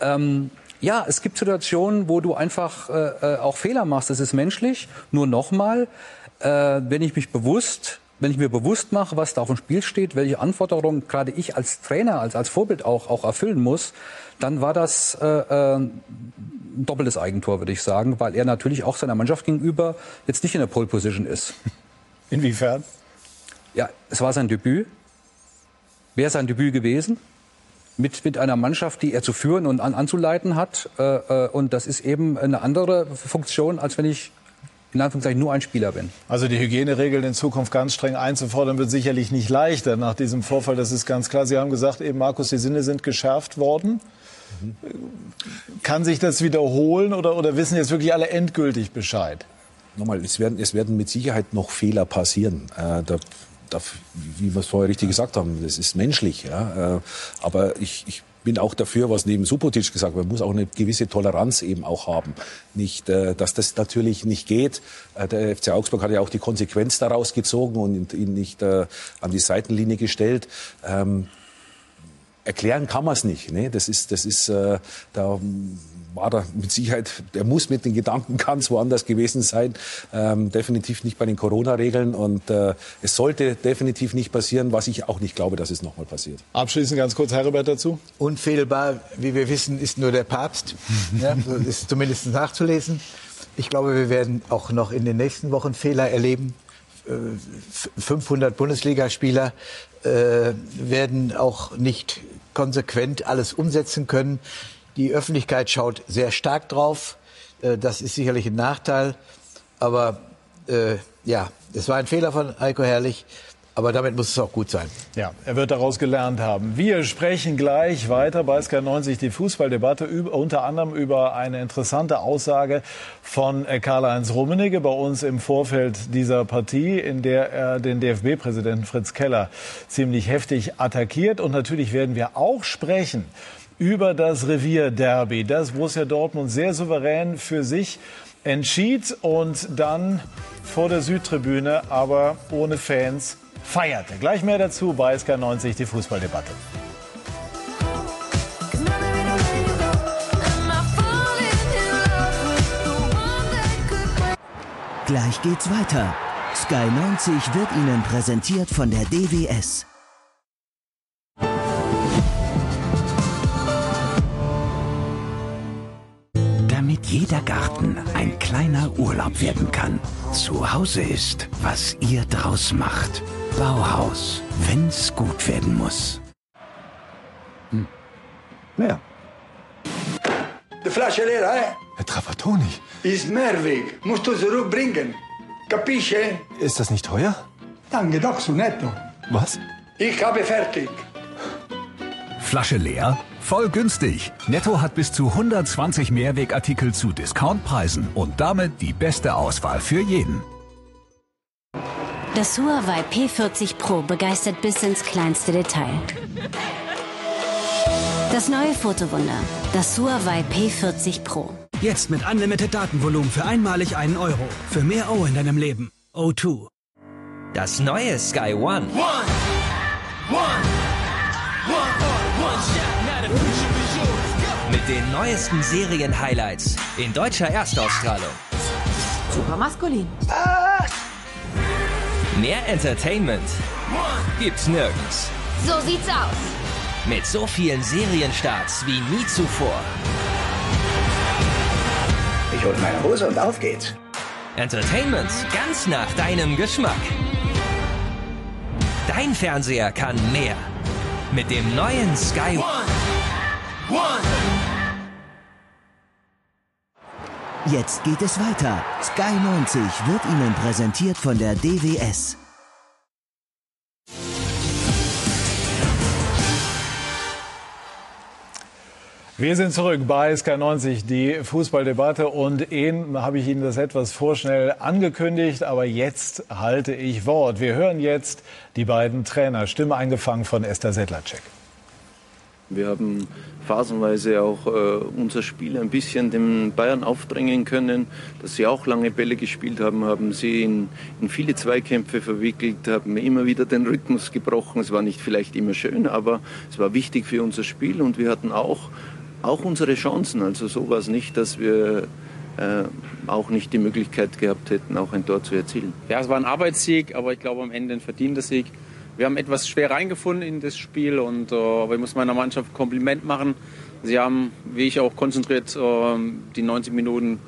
Ähm, ja, es gibt Situationen, wo du einfach äh, äh auch Fehler machst. Das ist menschlich. Nur nochmal, äh, wenn ich mich bewusst wenn ich mir bewusst mache, was da auf dem Spiel steht, welche Anforderungen gerade ich als Trainer, als, als Vorbild auch, auch erfüllen muss, dann war das äh, äh, ein doppeltes Eigentor, würde ich sagen, weil er natürlich auch seiner Mannschaft gegenüber jetzt nicht in der Pole Position ist. Inwiefern? Ja, es war sein Debüt. wäre sein Debüt gewesen. Mit, mit einer Mannschaft, die er zu führen und an, anzuleiten hat. Äh, äh, und das ist eben eine andere Funktion, als wenn ich in Anführungszeichen nur ein Spieler bin. Also die Hygieneregeln in Zukunft ganz streng einzufordern, wird sicherlich nicht leichter nach diesem Vorfall. Das ist ganz klar. Sie haben gesagt, eben Markus, die Sinne sind geschärft worden. Kann sich das wiederholen oder, oder wissen jetzt wirklich alle endgültig Bescheid? Nochmal, es werden, es werden mit Sicherheit noch Fehler passieren. Äh, da da, wie wir es vorher richtig gesagt haben, das ist menschlich. Ja. Äh, aber ich, ich bin auch dafür, was neben Subotic gesagt wird, man muss auch eine gewisse Toleranz eben auch haben. Nicht, äh, dass das natürlich nicht geht. Äh, der FC Augsburg hat ja auch die Konsequenz daraus gezogen und ihn nicht an die Seitenlinie gestellt. Ähm, erklären kann man es nicht. Ne? Das ist, das ist, da war da mit Sicherheit, der muss mit den Gedanken ganz woanders gewesen sein. Ähm, definitiv nicht bei den Corona-Regeln. Und äh, es sollte definitiv nicht passieren, was ich auch nicht glaube, dass es nochmal passiert. Abschließend ganz kurz, Herbert, dazu. Unfehlbar, wie wir wissen, ist nur der Papst. ja, ist zumindest nachzulesen. Ich glaube, wir werden auch noch in den nächsten Wochen Fehler erleben. 500 äh, Bundesligaspieler äh, werden auch nicht konsequent alles umsetzen können. Die Öffentlichkeit schaut sehr stark drauf. Äh, das ist sicherlich ein Nachteil. Aber äh, ja, es war ein Fehler von Heiko Herrlich. Aber damit muss es auch gut sein. Ja, er wird daraus gelernt haben. Wir sprechen gleich weiter bei SK90 die Fußballdebatte unter anderem über eine interessante Aussage von äh, Karl-Heinz Rummenigge bei uns im Vorfeld dieser Partie, in der er den DFB-Präsidenten Fritz Keller ziemlich heftig attackiert. Und natürlich werden wir auch sprechen über das Revierderby, das Borussia Dortmund sehr souverän für sich entschied und dann vor der Südtribüne, aber ohne Fans, feierte. Gleich mehr dazu bei SK90, die Fußballdebatte. Gleich geht's weiter. Sky 90 wird Ihnen präsentiert von der DWS. Jeder Garten ein kleiner Urlaub werden kann. Zu Hause ist, was ihr draus macht. Bauhaus, wenn's gut werden muss. Hm. Mehr. Die Flasche leer, hä? Herr Trapattoni. Ist Mehrweg. Musst du zurückbringen. Capisce? Ist das nicht teuer? Danke, doch, so netto. Was? Ich habe fertig. Flasche leer? Voll günstig. Netto hat bis zu 120 Mehrwegartikel zu Discountpreisen und damit die beste Auswahl für jeden. Das Huawei P40 Pro begeistert bis ins kleinste Detail. Das neue Fotowunder, das Huawei P40 Pro. Jetzt mit Unlimited Datenvolumen für einmalig einen Euro. Für mehr O in deinem Leben. O2. Das neue Sky One. One. One. Mit den neuesten Serien-Highlights in deutscher Erstausstrahlung. Super maskulin. Mehr Entertainment gibt's nirgends. So sieht's aus. Mit so vielen Serienstarts wie nie zuvor. Ich hol meine Hose und auf geht's. Entertainment ganz nach deinem Geschmack. Dein Fernseher kann mehr. Mit dem neuen Sky One. Jetzt geht es weiter. Sky 90 wird Ihnen präsentiert von der DWS. Wir sind zurück bei SK90, die Fußballdebatte. Und eben habe ich Ihnen das etwas vorschnell angekündigt, aber jetzt halte ich Wort. Wir hören jetzt die beiden Trainer. Stimme eingefangen von Esther Sedlacek. Wir haben phasenweise auch äh, unser Spiel ein bisschen den Bayern aufdrängen können, dass sie auch lange Bälle gespielt haben, haben sie in, in, viele Zweikämpfe verwickelt, haben immer wieder den Rhythmus gebrochen. Es war nicht vielleicht immer schön, aber es war wichtig für unser Spiel und wir hatten auch, auch unsere Chancen. Also so war es nicht, dass wir äh, auch nicht die Möglichkeit gehabt hätten, auch ein Tor zu erzielen. Ja, es war ein Arbeitssieg, aber ich glaube am Ende ein verdienter Sieg wir haben etwas schwer reingefunden in das Spiel und äh, aber ich muss meiner Mannschaft ein Kompliment machen. Sie haben, wie ich auch konzentriert, äh, die 90 Minuten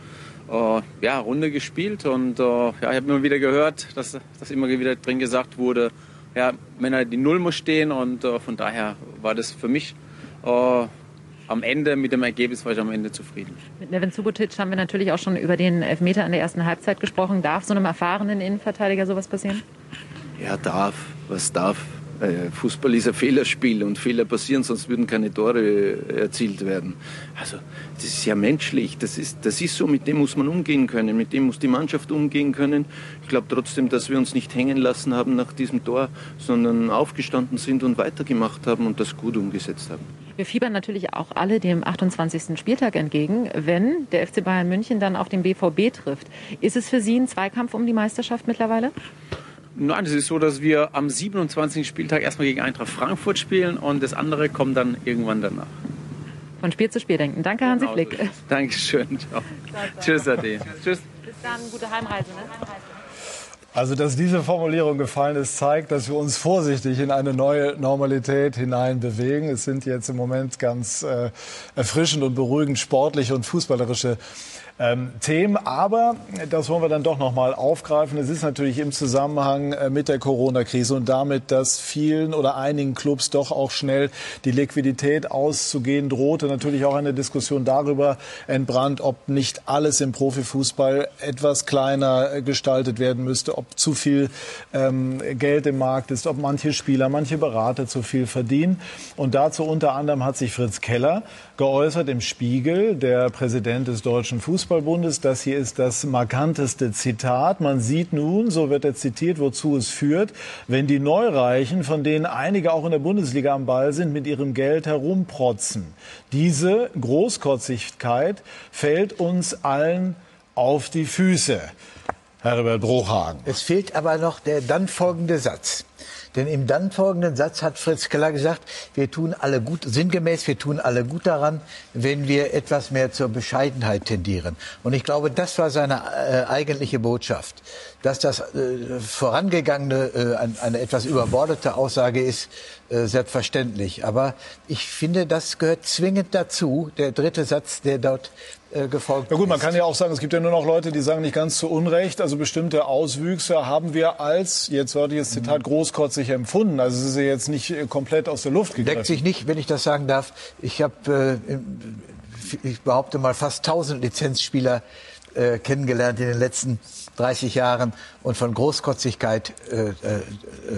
äh, ja, Runde gespielt und äh, ja, ich habe immer wieder gehört, dass, dass immer wieder drin gesagt wurde, ja, Männer, die Null muss stehen und äh, von daher war das für mich äh, am Ende mit dem Ergebnis war ich am Ende zufrieden. Mit Nevin Subotic haben wir natürlich auch schon über den Elfmeter in der ersten Halbzeit gesprochen. Darf so einem erfahrenen Innenverteidiger sowas passieren? Ja, darf. Was darf? Äh, Fußball ist ein Fehlerspiel und Fehler passieren, sonst würden keine Tore äh, erzielt werden. Also das ist ja menschlich, das ist, das ist so, mit dem muss man umgehen können, mit dem muss die Mannschaft umgehen können. Ich glaube trotzdem, dass wir uns nicht hängen lassen haben nach diesem Tor, sondern aufgestanden sind und weitergemacht haben und das gut umgesetzt haben. Wir fiebern natürlich auch alle dem 28. Spieltag entgegen, wenn der FC Bayern München dann auf den BVB trifft. Ist es für Sie ein Zweikampf um die Meisterschaft mittlerweile? Nein, es ist so, dass wir am 27. Spieltag erstmal gegen Eintracht Frankfurt spielen und das andere kommt dann irgendwann danach. Von Spiel zu Spiel denken. Danke, Hansi Genau Flick. so ist es. Dankeschön. Ciao. Tschüss, Ade. Tschüss. Bis dann, gute Heimreise. Ne? Also, dass diese Formulierung gefallen ist, zeigt, dass wir uns vorsichtig in eine neue Normalität hinein bewegen. Es sind jetzt im Moment ganz äh, erfrischend und beruhigend sportliche und fußballerische ähm, Themen. Aber das wollen wir dann doch noch mal aufgreifen. Es ist natürlich im Zusammenhang äh, mit der Corona-Krise und damit, dass vielen oder einigen Clubs doch auch schnell die Liquidität auszugehen drohte, natürlich auch eine Diskussion darüber entbrannt, ob nicht alles im Profifußball etwas kleiner äh, gestaltet werden müsste, ob zu viel ähm, Geld im Markt ist, ob manche Spieler, manche Berater zu viel verdienen. Und dazu unter anderem hat sich Fritz Keller geäußert im Spiegel, der Präsident des Deutschen Fußballbundes. Das hier ist das markanteste Zitat. Man sieht nun, so wird er zitiert, wozu es führt, wenn die Neureichen, von denen einige auch in der Bundesliga am Ball sind, mit ihrem Geld herumprotzen. Diese Großkotzigkeit fällt uns allen auf die Füße. Herbert Bruchhagen. Es fehlt aber noch der dann folgende Satz. Denn im dann folgenden Satz hat Fritz Keller gesagt, wir tun alle gut, sinngemäß, wir tun alle gut daran, wenn wir etwas mehr zur Bescheidenheit tendieren. Und ich glaube, das war seine äh, eigentliche Botschaft. Dass das äh, vorangegangene, äh, ein- eine etwas überbordete Aussage ist, äh, selbstverständlich. Aber ich finde, das gehört zwingend dazu, der dritte Satz, der dort gefolgt Ja gut, man ist. kann ja auch sagen, es gibt ja nur noch Leute, die sagen nicht ganz zu Unrecht, also bestimmte Auswüchse haben wir als, jetzt wörtliches Zitat, großkotzig empfunden. Also es ist ja jetzt nicht äh, komplett aus der Luft gegriffen. deckt sich nicht, wenn ich das sagen darf. Ich habe, äh, ich behaupte mal, fast 1000 Lizenzspieler äh, kennengelernt in den letzten 30 Jahren und von Großkotzigkeit äh, äh,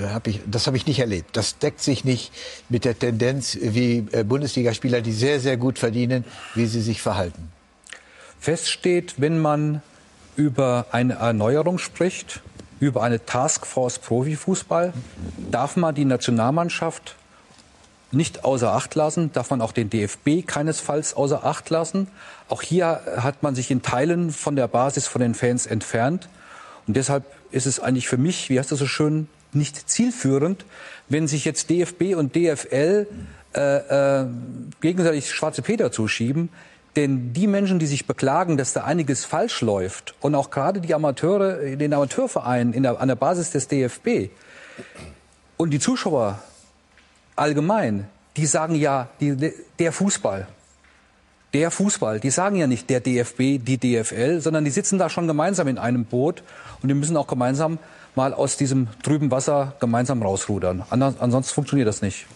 habe ich, das habe ich nicht erlebt. Das deckt sich nicht mit der Tendenz, wie äh, Bundesligaspieler, die sehr, sehr gut verdienen, wie sie sich verhalten. Fest steht, wenn man über eine Erneuerung spricht, über eine Taskforce Profifußball, darf man die Nationalmannschaft nicht außer Acht lassen, darf man auch den DFB keinesfalls außer Acht lassen. Auch hier hat man sich in Teilen von der Basis, von den Fans entfernt. Und deshalb ist es eigentlich für mich, wie heißt das so schön, nicht zielführend, wenn sich jetzt DFB und DFL äh, äh, gegenseitig schwarze Peter zuschieben. Denn die Menschen, die sich beklagen, dass da einiges falsch läuft und auch gerade die Amateure in den Amateurvereinen an der Basis des DFB und die Zuschauer allgemein, die sagen ja, die, der Fußball, der Fußball, die sagen ja nicht der DFB, die DFL, sondern die sitzen da schon gemeinsam in einem Boot und die müssen auch gemeinsam mal aus diesem trüben Wasser gemeinsam rausrudern. Ander- Ansonsten funktioniert das nicht.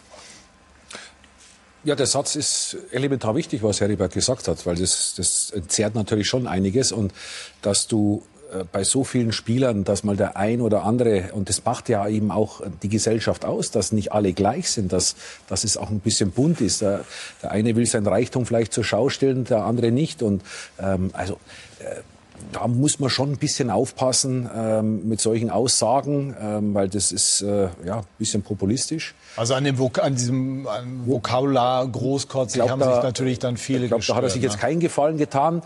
Ja, der Satz ist elementar wichtig, was Heribert gesagt hat, weil das, das entzerrt natürlich schon einiges und dass du äh, bei so vielen Spielern, dass mal der ein oder andere, und das macht ja eben auch die Gesellschaft aus, dass nicht alle gleich sind, dass, dass es auch ein bisschen bunt ist. Der, der eine will sein Reichtum vielleicht zur Schau stellen, der andere nicht. Und ähm, also äh, da muss man schon ein bisschen aufpassen ähm, mit solchen Aussagen, ähm, weil das ist äh, ja ein bisschen populistisch. Also an, dem Vok an diesem an Vokabular großkotzig glaub, haben da- sich natürlich dann viele Ich glaube, da hat er sich gestört, jetzt ne? keinen Gefallen getan.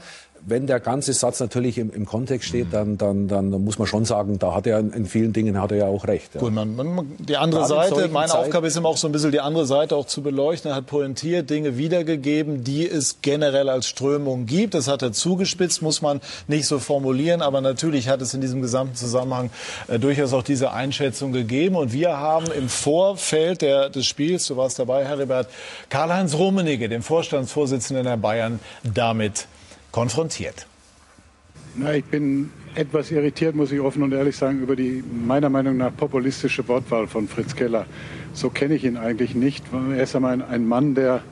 Wenn der ganze Satz natürlich im, im Kontext steht, dann, dann, dann muss man schon sagen, da hat er in vielen Dingen hat er ja auch recht. Ja. Gut, man, man, die andere Gerade Seite, meine Zeiten- Aufgabe ist immer auch so ein bisschen die andere Seite auch zu beleuchten. Er hat pointiert Dinge wiedergegeben, die es generell als Strömung gibt. Das hat er zugespitzt, muss man nicht so formulieren. Aber natürlich hat es in diesem gesamten Zusammenhang äh, durchaus auch diese Einschätzung gegeben. Und wir haben im Vorfeld der, des Spiels, du warst dabei, Heribert, Karl-Heinz Rummenigge, den Vorstandsvorsitzenden der Bayern, damit konfrontiert. Na, ich bin etwas irritiert, muss ich offen und ehrlich sagen, über die meiner Meinung nach populistische Wortwahl von Fritz Keller. So kenne ich ihn eigentlich nicht. Er ist einmal ein, Mann, der,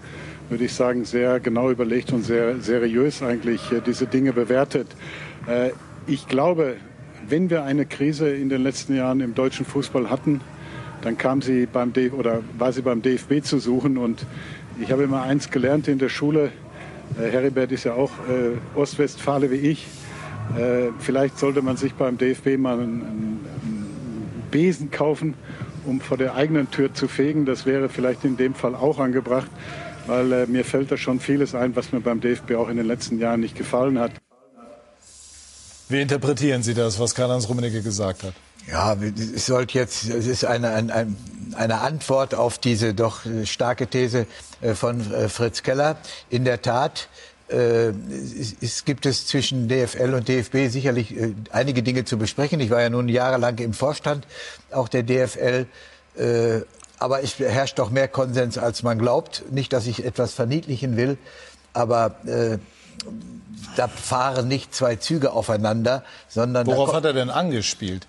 würde ich sagen, sehr genau überlegt und sehr seriös eigentlich äh, diese Dinge bewertet. Äh, ich glaube, wenn wir eine Krise in den letzten Jahren im deutschen Fußball hatten, dann kam sie beim D oder war sie beim DFB zu suchen. Und ich habe immer eins gelernt in der Schule. Äh, Heribert ist ja auch äh, Ostwestfale wie ich. Äh, vielleicht sollte man sich beim DFB mal einen, einen Besen kaufen, um vor der eigenen Tür zu fegen. Das wäre vielleicht in dem Fall auch angebracht, weil äh, mir fällt da schon vieles ein, was mir beim DFB auch in den letzten Jahren nicht gefallen hat. Wie interpretieren Sie das, was Karl-Heinz Rummenigge gesagt hat? Ja, es sollte jetzt, es ist eine, eine, eine Antwort auf diese doch starke These äh, von äh, Fritz Keller. In der Tat, äh, es, es gibt es zwischen DFL und DFB sicherlich äh, einige Dinge zu besprechen. Ich war ja nun jahrelang im Vorstand auch der DFL. Äh, aber es herrscht doch mehr Konsens, als man glaubt. Nicht, dass ich etwas verniedlichen will, aber äh, da fahren nicht zwei Züge aufeinander, sondern. Worauf hat er denn angespielt?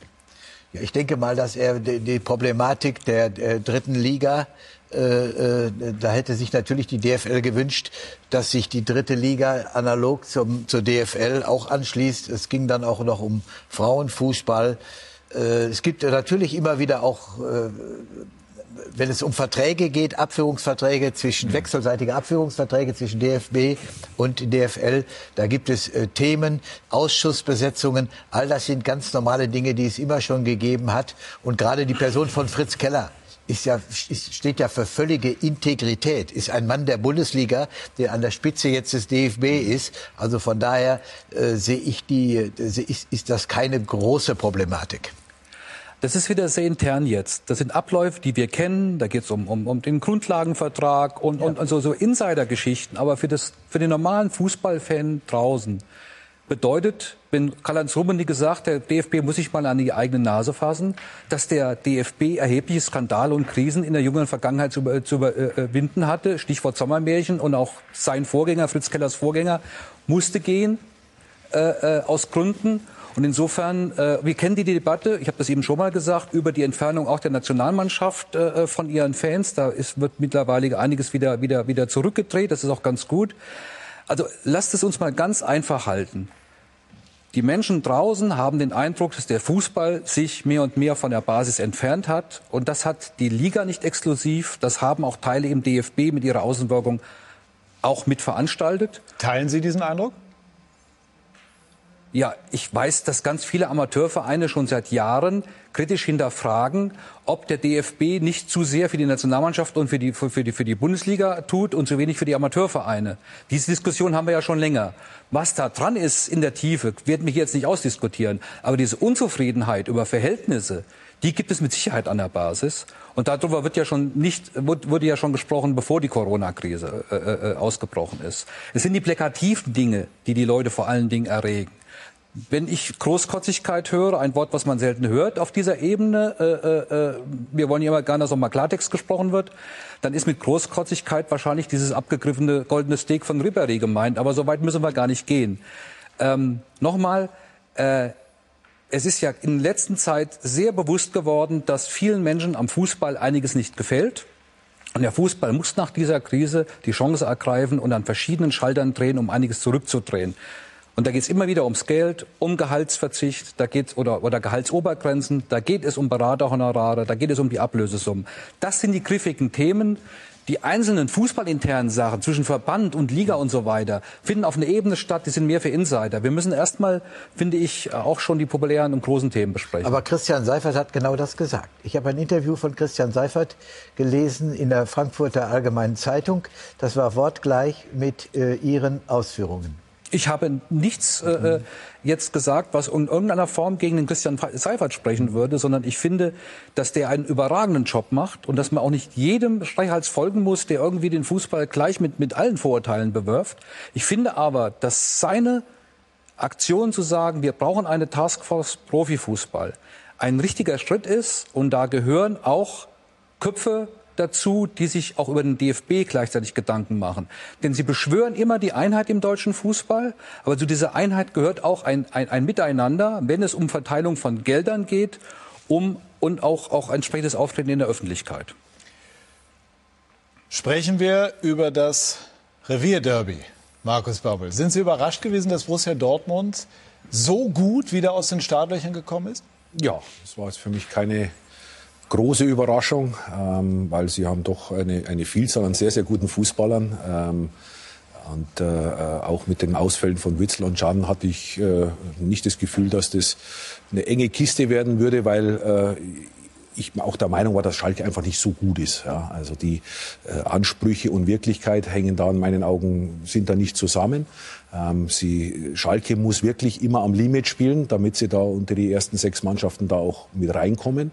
Ja, ich denke mal, dass er die, die Problematik der, der dritten Liga äh, äh, da hätte sich natürlich die DFL gewünscht, dass sich die dritte Liga analog zum, zur DFL auch anschließt. Es ging dann auch noch um Frauenfußball. Äh, es gibt natürlich immer wieder auch äh, wenn es um Verträge geht, Abführungsverträge zwischen, wechselseitige Abführungsverträge zwischen DFB und DFL, da gibt es äh, Themen, Ausschussbesetzungen, all das sind ganz normale Dinge, die es immer schon gegeben hat. Und gerade die Person von Fritz Keller, ist ja, steht ja für völlige Integrität, ist ein Mann der Bundesliga, der an der Spitze jetzt des DFB ist. Also von daher äh, sehe ich die, äh, ist, ist das keine große Problematik. Das ist wieder sehr intern jetzt. Das sind Abläufe, die wir kennen. Da geht es um, um, um den Grundlagenvertrag und, ja. und, und so, so Insider-Geschichten. Aber für, das, für den normalen Fußballfan draußen bedeutet, wenn Karl-Heinz Rummenigge gesagt, der DFB muss sich mal an die eigene Nase fassen, dass der DFB erhebliche Skandale und Krisen in der jüngeren Vergangenheit zu, zu überwinden hatte. Stichwort Sommermärchen und auch sein Vorgänger, Fritz Kellers Vorgänger, musste gehen äh, äh, aus Gründen. Und insofern, äh, wir kennen die Debatte, ich habe das eben schon mal gesagt, über die Entfernung auch der Nationalmannschaft äh, von ihren Fans. Da ist, wird mittlerweile einiges wieder, wieder, wieder zurückgedreht. Das ist auch ganz gut. Also lasst es uns mal ganz einfach halten. Die Menschen draußen haben den Eindruck, dass der Fußball sich mehr und mehr von der Basis entfernt hat. Und das hat die Liga nicht exklusiv. Das haben auch Teile im DFB mit ihrer Außenwirkung auch mit veranstaltet. Teilen Sie diesen Eindruck? Ja, ich weiß, dass ganz viele Amateurvereine schon seit Jahren kritisch hinterfragen, ob der DFB nicht zu sehr für die Nationalmannschaft und für die, für die, für die Bundesliga tut und zu wenig für die Amateurvereine. Diese Diskussion haben wir ja schon länger. Was da dran ist in der Tiefe, werden wir hier jetzt nicht ausdiskutieren. Aber diese Unzufriedenheit über Verhältnisse, die gibt es mit Sicherheit an der Basis. Und darüber wird ja schon nicht, wurde ja schon gesprochen, bevor die Corona-Krise äh, äh, ausgebrochen ist. Es sind die plakativen Dinge, die die Leute vor allen Dingen erregen wenn ich Großkotzigkeit höre, ein Wort, was man selten hört auf dieser Ebene, äh, äh, äh, wir wollen ja immer gerne, dass auch mal Klartext gesprochen wird, dann ist mit Großkotzigkeit wahrscheinlich dieses abgegriffene goldene Steak von Ribéry gemeint. Aber so weit müssen wir gar nicht gehen. Ähm, Nochmal, äh, es ist ja in der letzten Zeit sehr bewusst geworden, dass vielen Menschen am Fußball einiges nicht gefällt. Und der Fußball muss nach dieser Krise die Chance ergreifen und an verschiedenen Schaltern drehen, um einiges zurückzudrehen. Und da geht es immer wieder ums Geld, um Gehaltsverzicht, da geht oder oder Gehaltsobergrenzen, da geht es um Beraterhonorare, da geht es um die Ablösesummen. Das sind die griffigen Themen. Die einzelnen fußballinternen Sachen zwischen Verband und Liga und so weiter finden auf einer Ebene statt, die sind mehr für Insider. Wir müssen erstmal, finde ich, auch schon die populären und großen Themen besprechen. Aber Christian Seifert hat genau das gesagt. Ich habe ein Interview von Christian Seifert gelesen in der Frankfurter Allgemeinen Zeitung. Das war wortgleich mit äh, Ihren Ausführungen. Ich habe nichts äh, äh, jetzt gesagt, was in irgendeiner Form gegen den Christian Seifert sprechen würde, sondern ich finde, dass der einen überragenden Job macht und dass man auch nicht jedem Streichhals folgen muss, der irgendwie den Fußball gleich mit, mit allen Vorurteilen bewirft. Ich finde aber, dass seine Aktion zu sagen, wir brauchen eine Taskforce Profifußball, ein richtiger Schritt ist und da gehören auch Köpfe dazu, die sich auch über den DFB gleichzeitig Gedanken machen. Denn sie beschwören immer die Einheit im deutschen Fußball, aber zu dieser Einheit gehört auch ein, ein, ein Miteinander, wenn es um Verteilung von Geldern geht, um und auch, auch entsprechendes Auftreten in der Öffentlichkeit. Sprechen wir über das Revierderby. Markus Babbel, sind Sie überrascht gewesen, dass Borussia Dortmund so gut wieder aus den Startlöchern gekommen ist? Ja, das war jetzt für mich keine große Überraschung, ähm, weil sie haben doch eine, eine Vielzahl an sehr, sehr guten Fußballern. Ähm, und äh, auch mit den Ausfällen von Witzel und Can hatte ich äh, nicht das Gefühl, dass das eine enge Kiste werden würde, weil äh, ich auch der Meinung war, dass Schalke einfach nicht so gut ist. Ja, also die äh, Ansprüche und Wirklichkeit hängen da in meinen Augen, sind da nicht zusammen. Ähm, sie, Schalke muss wirklich immer am Limit spielen, damit sie da unter die ersten sechs Mannschaften da auch mit reinkommen.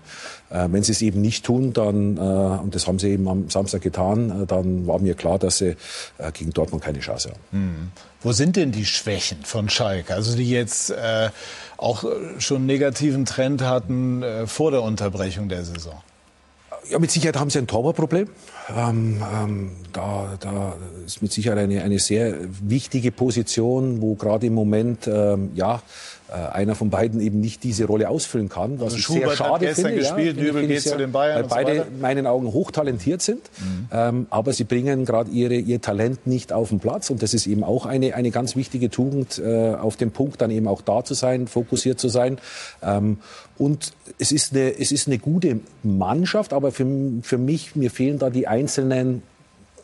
Äh, wenn sie es eben nicht tun, dann, äh, und das haben sie eben am Samstag getan, äh, dann war mir klar, dass sie äh, gegen Dortmund keine Chance haben. Hm. Wo sind denn die Schwächen von Schalke? Also die jetzt äh, auch schon negativen Trend hatten äh, vor der Unterbrechung der Saison. Ja, mit Sicherheit haben sie ein Torwartproblem. Ähm, ähm, da, da ist mit Sicherheit eine, eine sehr wichtige Position, wo gerade im Moment ähm, ja äh, einer von beiden eben nicht diese Rolle ausfüllen kann, was also ich Schubert sehr schade hat finde. Gespielt, ja, Dübel geht sehr, zu den Bayern weil beide so in meinen Augen hochtalentiert sind, mhm. ähm, aber sie bringen gerade ihre ihr Talent nicht auf den Platz und das ist eben auch eine eine ganz wichtige Tugend äh, auf dem Punkt dann eben auch da zu sein, fokussiert zu sein ähm, und es ist eine es ist eine gute Mannschaft, aber für für mich mir fehlen da die einzelnen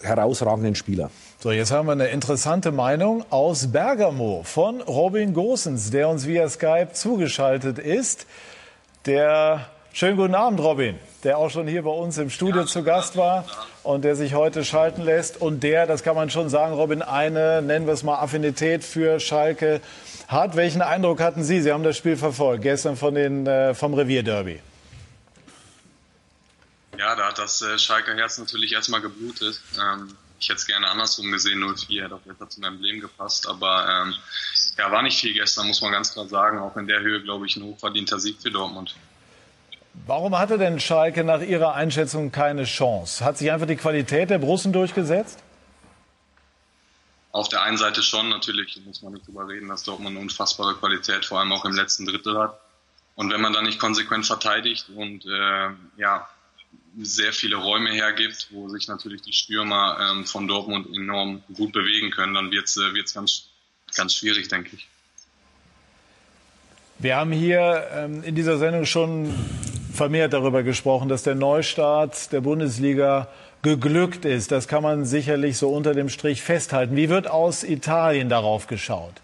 herausragenden Spieler. So, jetzt haben wir eine interessante Meinung aus Bergamo von Robin Gosens, der uns via Skype zugeschaltet ist. Der schönen guten Abend, Robin, der auch schon hier bei uns im Studio ja, zu Gast war und der sich heute schalten lässt und der, das kann man schon sagen, Robin, eine, nennen wir es mal, Affinität für Schalke hat. Welchen Eindruck hatten Sie? Sie haben das Spiel verfolgt, gestern von den, äh, vom Revierderby. Ja, da hat das äh, Schalker Herz natürlich erstmal geblutet. Ähm, ich hätte es gerne andersrum gesehen, 0-4 hätte auch besser zum Emblem gepasst. Aber ähm, ja, war nicht viel gestern, muss man ganz klar sagen. Auch in der Höhe, glaube ich, ein hochverdienter Sieg für Dortmund. Warum hatte denn Schalke nach Ihrer Einschätzung keine Chance? Hat sich einfach die Qualität der Brussen durchgesetzt? Auf der einen Seite schon, natürlich muss man nicht drüber reden, dass Dortmund eine unfassbare Qualität vor allem auch im letzten Drittel hat. Und wenn man dann nicht konsequent verteidigt und äh, ja, sehr viele Räume hergibt, wo sich natürlich die Stürmer ähm, von Dortmund enorm gut bewegen können, dann wird es äh, ganz, ganz schwierig, denke ich. Wir haben hier ähm, in dieser Sendung schon vermehrt darüber gesprochen, dass der Neustart der Bundesliga geglückt ist. Das kann man sicherlich so unter dem Strich festhalten. Wie wird aus Italien darauf geschaut?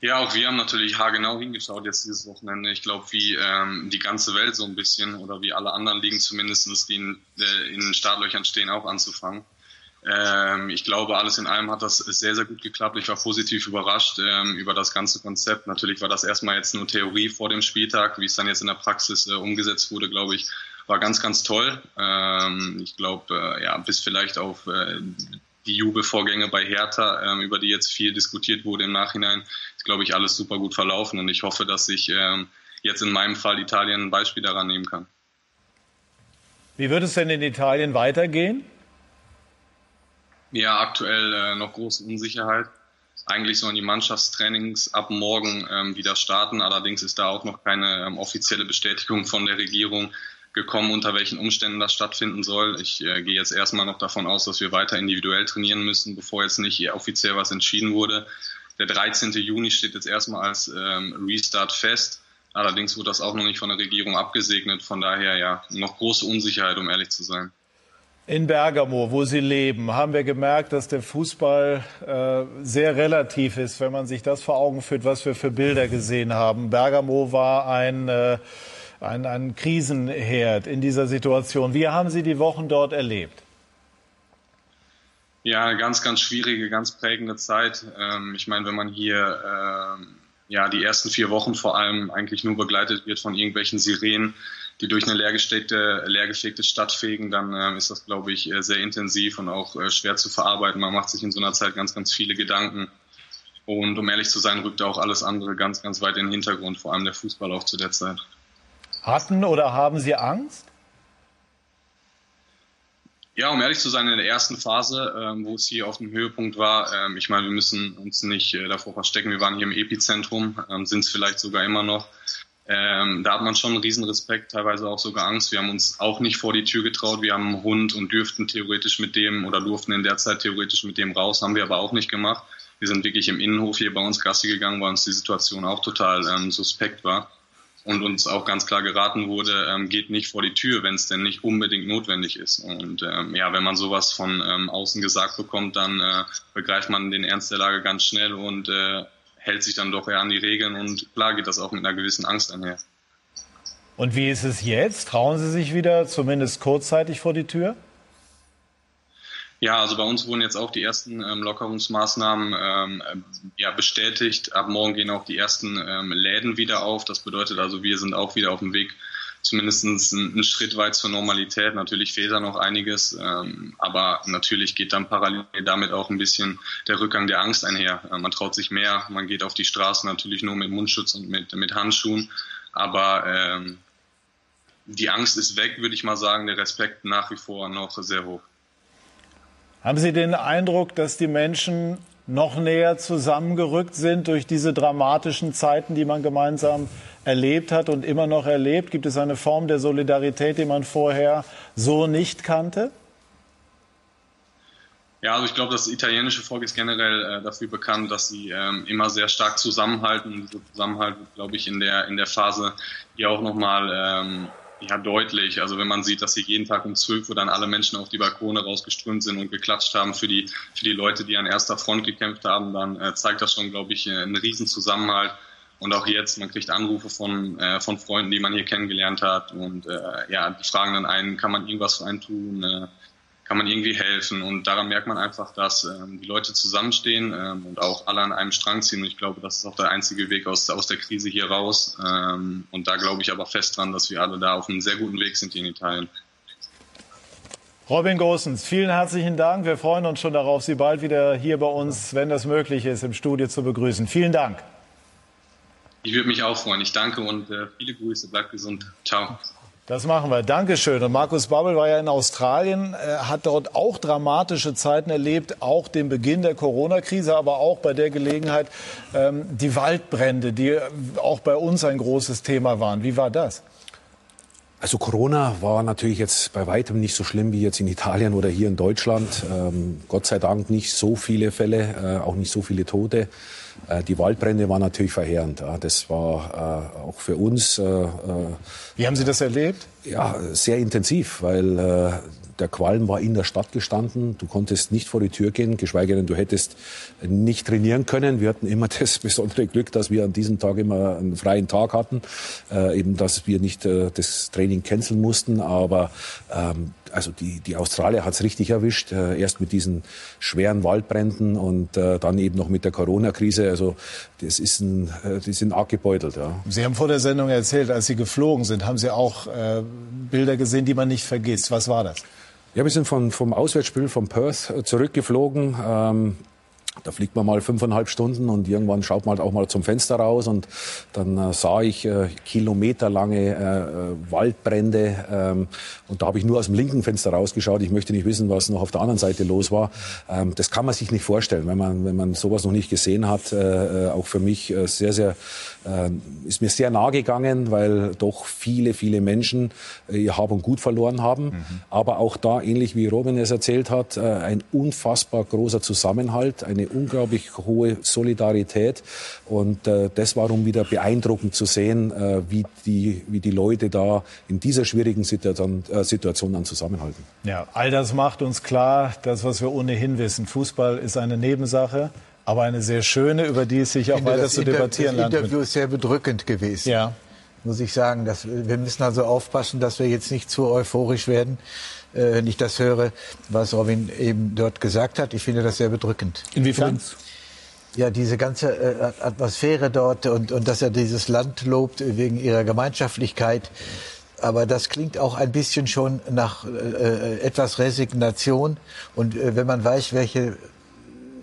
Ja, auch wir haben natürlich haargenau hingeschaut jetzt dieses Wochenende. Ich glaube, wie ähm, die ganze Welt so ein bisschen oder wie alle anderen Ligen zumindest, die in, äh, in Startlöchern stehen, auch anzufangen. Ähm, ich glaube, alles in allem hat das sehr, sehr gut geklappt. Ich war positiv überrascht ähm, über das ganze Konzept. Natürlich war das erstmal jetzt nur Theorie vor dem Spieltag. Wie es dann jetzt in der Praxis äh, umgesetzt wurde, glaube ich, war ganz, ganz toll. Ähm, ich glaube, äh, ja, bis vielleicht auf äh, die Jubelvorgänge bei Hertha, ähm, über die jetzt viel diskutiert wurde im Nachhinein, ist, glaube ich, alles super gut verlaufen. Und ich hoffe, dass ich ähm, jetzt in meinem Fall Italien ein Beispiel daran nehmen kann. Wie wird es denn in Italien weitergehen? Ja, aktuell äh, noch große Unsicherheit. Eigentlich sollen die Mannschaftstrainings ab morgen ähm, wieder starten. Allerdings ist da auch noch keine ähm, offizielle Bestätigung von der Regierung, gekommen, unter welchen Umständen das stattfinden soll. Ich äh, gehe jetzt erstmal noch davon aus, dass wir weiter individuell trainieren müssen, bevor jetzt nicht offiziell was entschieden wurde. Der 13. Juni steht jetzt erstmal als ähm, Restart fest. Allerdings wurde das auch noch nicht von der Regierung abgesegnet. Von daher ja noch große Unsicherheit, um ehrlich zu sein. In Bergamo, wo Sie leben, haben wir gemerkt, dass der Fußball äh, sehr relativ ist, wenn man sich das vor Augen führt, was wir für Bilder gesehen haben. Bergamo war ein äh, ein, ein Krisenherd in dieser Situation. Wie haben Sie die Wochen dort erlebt? Ja, ganz, ganz schwierige, ganz prägende Zeit. Ähm, ich meine, wenn man hier ähm, ja die ersten vier Wochen vor allem eigentlich nur begleitet wird von irgendwelchen Sirenen, die durch eine leergefegte, leergefegte Stadt fegen, dann ähm, ist das, glaube ich, äh, sehr intensiv und auch äh, schwer zu verarbeiten. Man macht sich in so einer Zeit ganz, ganz viele Gedanken. Und um ehrlich zu sein, rückt auch alles andere ganz, ganz weit in den Hintergrund, vor allem der Fußball auch zu der Zeit. Hatten oder haben Sie Angst? Ja, um ehrlich zu sein, in der ersten Phase, ähm, wo es hier auf dem Höhepunkt war, ähm, ich meine, wir müssen uns nicht äh, davor verstecken, wir waren hier im Epizentrum, ähm, sind es vielleicht sogar immer noch. Ähm, da hat man schon einen Riesenrespekt, teilweise auch sogar Angst. Wir haben uns auch nicht vor die Tür getraut. Wir haben einen Hund und dürften theoretisch mit dem oder durften in der Zeit theoretisch mit dem raus, haben wir aber auch nicht gemacht. Wir sind wirklich im Innenhof hier bei uns Gassi gegangen, weil uns die Situation auch total ähm, suspekt war und uns auch ganz klar geraten wurde, ähm, geht nicht vor die Tür, wenn es denn nicht unbedingt notwendig ist. Und ähm, ja, wenn man sowas von ähm, außen gesagt bekommt, dann äh, begreift man den Ernst der Lage ganz schnell und äh, hält sich dann doch eher an die Regeln und klar geht das auch mit einer gewissen Angst einher. Und wie ist es jetzt? Trauen Sie sich wieder zumindest kurzzeitig vor die Tür? Ja, also bei uns wurden jetzt auch die ersten ähm, Lockerungsmaßnahmen ähm, ja, bestätigt. Ab morgen gehen auch die ersten ähm, Läden wieder auf. Das bedeutet also, wir sind auch wieder auf dem Weg, zumindest einen Schritt weit zur Normalität. Natürlich fehlt da noch einiges, ähm, aber natürlich geht dann parallel damit auch ein bisschen der Rückgang der Angst einher. Äh, man traut sich mehr, man geht auf die Straße natürlich nur mit Mundschutz und mit, mit Handschuhen, aber ähm, die Angst ist weg, würde ich mal sagen, der Respekt nach wie vor noch sehr hoch. Haben Sie den Eindruck, dass die Menschen noch näher zusammengerückt sind durch diese dramatischen Zeiten, die man gemeinsam erlebt hat und immer noch erlebt? Gibt es eine Form der Solidarität, die man vorher so nicht kannte? Ja, also ich glaube, das italienische Volk ist generell äh, dafür bekannt, dass sie ähm, immer sehr stark zusammenhalten. Und dieser Zusammenhalt glaube ich, in der, in der Phase hier auch nochmal ähm, ja, deutlich. Also wenn man sieht, dass hier jeden Tag um 12 Uhr dann alle Menschen auf die Balkone rausgeströmt sind und geklatscht haben für die, für die Leute, die an erster Front gekämpft haben, dann äh, zeigt das schon, glaube ich, einen riesen Zusammenhalt. Und auch jetzt, man kriegt Anrufe von, äh, von Freunden, die man hier kennengelernt hat. Und äh, ja, die fragen dann einen, kann man irgendwas für einen tun? Äh, kann man irgendwie helfen. Und daran merkt man einfach, dass ähm, die Leute zusammenstehen ähm, und auch alle an einem Strang ziehen. Und ich glaube, das ist auch der einzige Weg aus, aus der Krise hier raus. Ähm, und da glaube ich aber fest dran, dass wir alle da auf einem sehr guten Weg sind hier in Italien. Robin Gosens, vielen herzlichen Dank. Wir freuen uns schon darauf, Sie bald wieder hier bei uns, wenn das möglich ist, im Studio zu begrüßen. Vielen Dank. Ich würde mich auch freuen. Ich danke und äh, viele Grüße. Bleibt gesund. Ciao. Das machen wir. Dankeschön. Und Markus Babbel war ja in Australien, äh, hat dort auch dramatische Zeiten erlebt, auch den Beginn der Corona-Krise, aber auch bei der Gelegenheit ähm, die Waldbrände, die auch bei uns ein großes Thema waren. Wie war das? Also Corona war natürlich jetzt bei weitem nicht so schlimm wie jetzt in Italien oder hier in Deutschland. Ähm, Gott sei Dank nicht so viele Fälle, äh, auch nicht so viele Tote. Äh, die Waldbrände waren natürlich verheerend. Das war äh, auch für uns. Äh, Wie haben Sie das erlebt? Ja, sehr intensiv, weil der Qualm war in der Stadt gestanden. Du konntest nicht vor die Tür gehen, geschweige denn du hättest nicht trainieren können. Wir hatten immer das besondere Glück, dass wir an diesem Tag immer einen freien Tag hatten, äh, eben dass wir nicht äh, das Training canceln mussten. Aber ähm, also die, die Australier hat's richtig erwischt. Äh, erst mit diesen schweren Waldbränden und äh, dann eben noch mit der Corona-Krise. Also das ist ein, äh, die sind arg gebeutelt. Ja. Sie haben vor der Sendung erzählt, als Sie geflogen sind, haben Sie auch äh, Bilder gesehen, die man nicht vergisst. Was war das? Ja, wir sind von, vom Auswärtsspiel von Perth äh, zurückgeflogen. Ähm, da fliegt man mal fünfeinhalb Stunden und irgendwann schaut man halt auch mal zum Fenster raus und dann äh, sah ich äh, kilometerlange äh, äh, Waldbrände ähm, und da habe ich nur aus dem linken Fenster rausgeschaut. Ich möchte nicht wissen, was noch auf der anderen Seite los war. Ähm, das kann man sich nicht vorstellen, wenn man, wenn man sowas noch nicht gesehen hat. Äh, äh auch für mich sehr, sehr, ist mir sehr nahe gegangen, weil doch viele, viele Menschen äh, ihr Hab und Gut verloren haben. Mhm. Aber auch da, ähnlich wie Robin es erzählt hat, äh, ein unfassbar großer Zusammenhalt, eine unglaublich hohe Solidarität. Und äh, das war um wieder beeindruckend zu sehen, wie, die, wie die Leute da in dieser schwierigen Situation, Situation dann zusammenhalten. Ja, all das macht uns klar, das, was wir ohnehin wissen. Fußball ist eine Nebensache. Aber eine sehr schöne, über die es sich auch weiter zu debattieren lernt. Das Interview ist sehr bedrückend gewesen. Ja. Muss ich sagen, dass, wir müssen also aufpassen, dass wir jetzt nicht zu euphorisch werden äh, wenn ich das höre, was Robin eben dort gesagt hat. Ich finde das sehr bedrückend. Inwiefern? Ja, diese ganze äh, Atmosphäre dort und, und dass er dieses Land lobt wegen ihrer Gemeinschaftlichkeit. Aber das klingt auch ein bisschen schon nach äh, etwas Resignation. Und äh, wenn man weiß, welche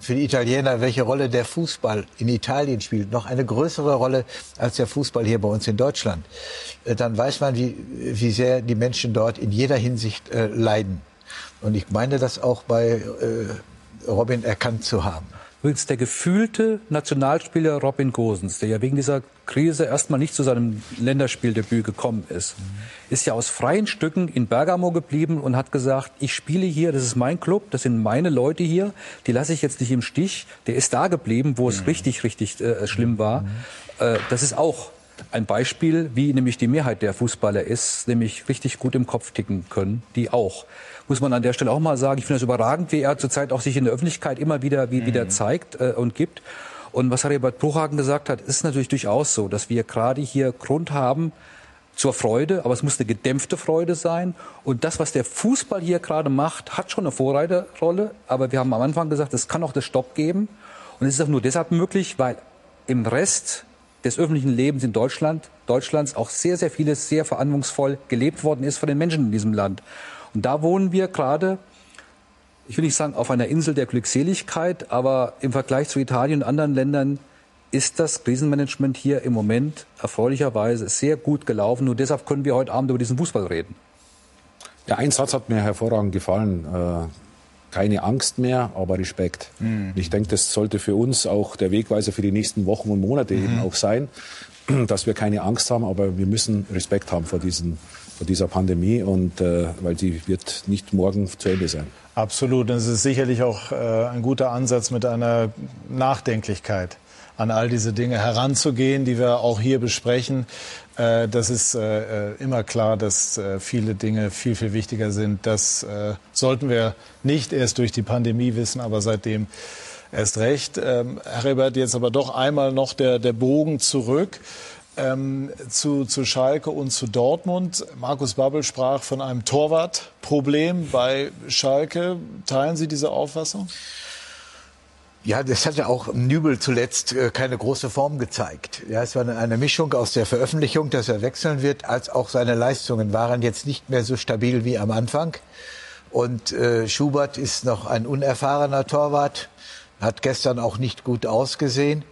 für die Italiener, welche Rolle der Fußball in Italien spielt, noch eine größere Rolle als der Fußball hier bei uns in Deutschland, äh, dann weiß man, wie, wie sehr die Menschen dort in jeder Hinsicht äh, leiden. Und ich meine das auch bei äh, Robin erkannt zu haben. Übrigens der gefühlte Nationalspieler Robin Gosens, der ja wegen dieser Krise erstmal nicht zu seinem Länderspieldebüt gekommen ist, ist ja aus freien Stücken in Bergamo geblieben und hat gesagt, ich spiele hier, das ist mein Club, das sind meine Leute hier, die lasse ich jetzt nicht im Stich. Der ist da geblieben, wo es mhm. richtig, richtig äh, schlimm war. Mhm. Äh, das ist auch ein Beispiel, wie nämlich die Mehrheit der Fußballer ist, nämlich richtig gut im Kopf ticken können, die auch muss man an der Stelle auch mal sagen. Ich finde es überragend, wie er zurzeit auch sich in der Öffentlichkeit immer wieder, wie, mhm. wieder zeigt äh, und gibt. Und was Herbert Bruchhagen gesagt hat, ist natürlich durchaus so, dass wir gerade hier Grund haben zur Freude, aber es muss eine gedämpfte Freude sein. Und das, was der Fußball hier gerade macht, hat schon eine Vorreiterrolle. Aber wir haben am Anfang gesagt, es kann auch das Stopp geben. Und es ist auch nur deshalb möglich, weil im Rest des öffentlichen Lebens in Deutschland, Deutschlands auch sehr, sehr vieles sehr verantwortungsvoll gelebt worden ist von den Menschen in diesem Land. Und da wohnen wir gerade, ich will nicht sagen auf einer Insel der Glückseligkeit, aber im Vergleich zu Italien und anderen Ländern ist das Krisenmanagement hier im Moment erfreulicherweise sehr gut gelaufen. Nur deshalb können wir heute Abend über diesen Fußball reden. Ja, ein Satz hat mir hervorragend gefallen. Äh, keine Angst mehr, aber Respekt. Mhm. Ich denke, das sollte für uns auch der Wegweiser für die nächsten Wochen und Monate mhm. eben auch sein, dass wir keine Angst haben, aber wir müssen Respekt haben vor diesen vor dieser Pandemie und äh, weil sie wird nicht morgen zu Ende sein. Absolut. Und es ist sicherlich auch äh, ein guter Ansatz mit einer Nachdenklichkeit an all diese Dinge heranzugehen, die wir auch hier besprechen. Äh, das ist äh, äh immer klar, dass äh, viele Dinge viel, viel wichtiger sind. Das äh, sollten wir nicht erst durch die Pandemie wissen, aber seitdem erst recht. Ähm, Herr Rebert, jetzt aber doch einmal noch der, der Bogen zurück ähm, zu, zu Schalke und zu Dortmund. Markus Babbel sprach von einem Torwartproblem bei Schalke. Teilen Sie diese Auffassung? Ja, das hat ja auch Nübel zuletzt äh, keine große Form gezeigt. Ja, es war eine, eine Mischung aus der Veröffentlichung, dass er wechseln wird, als auch seine Leistungen waren jetzt nicht mehr so stabil wie am Anfang. Und äh, Schubert ist noch ein unerfahrener Torwart, hat gestern auch nicht gut ausgesehen.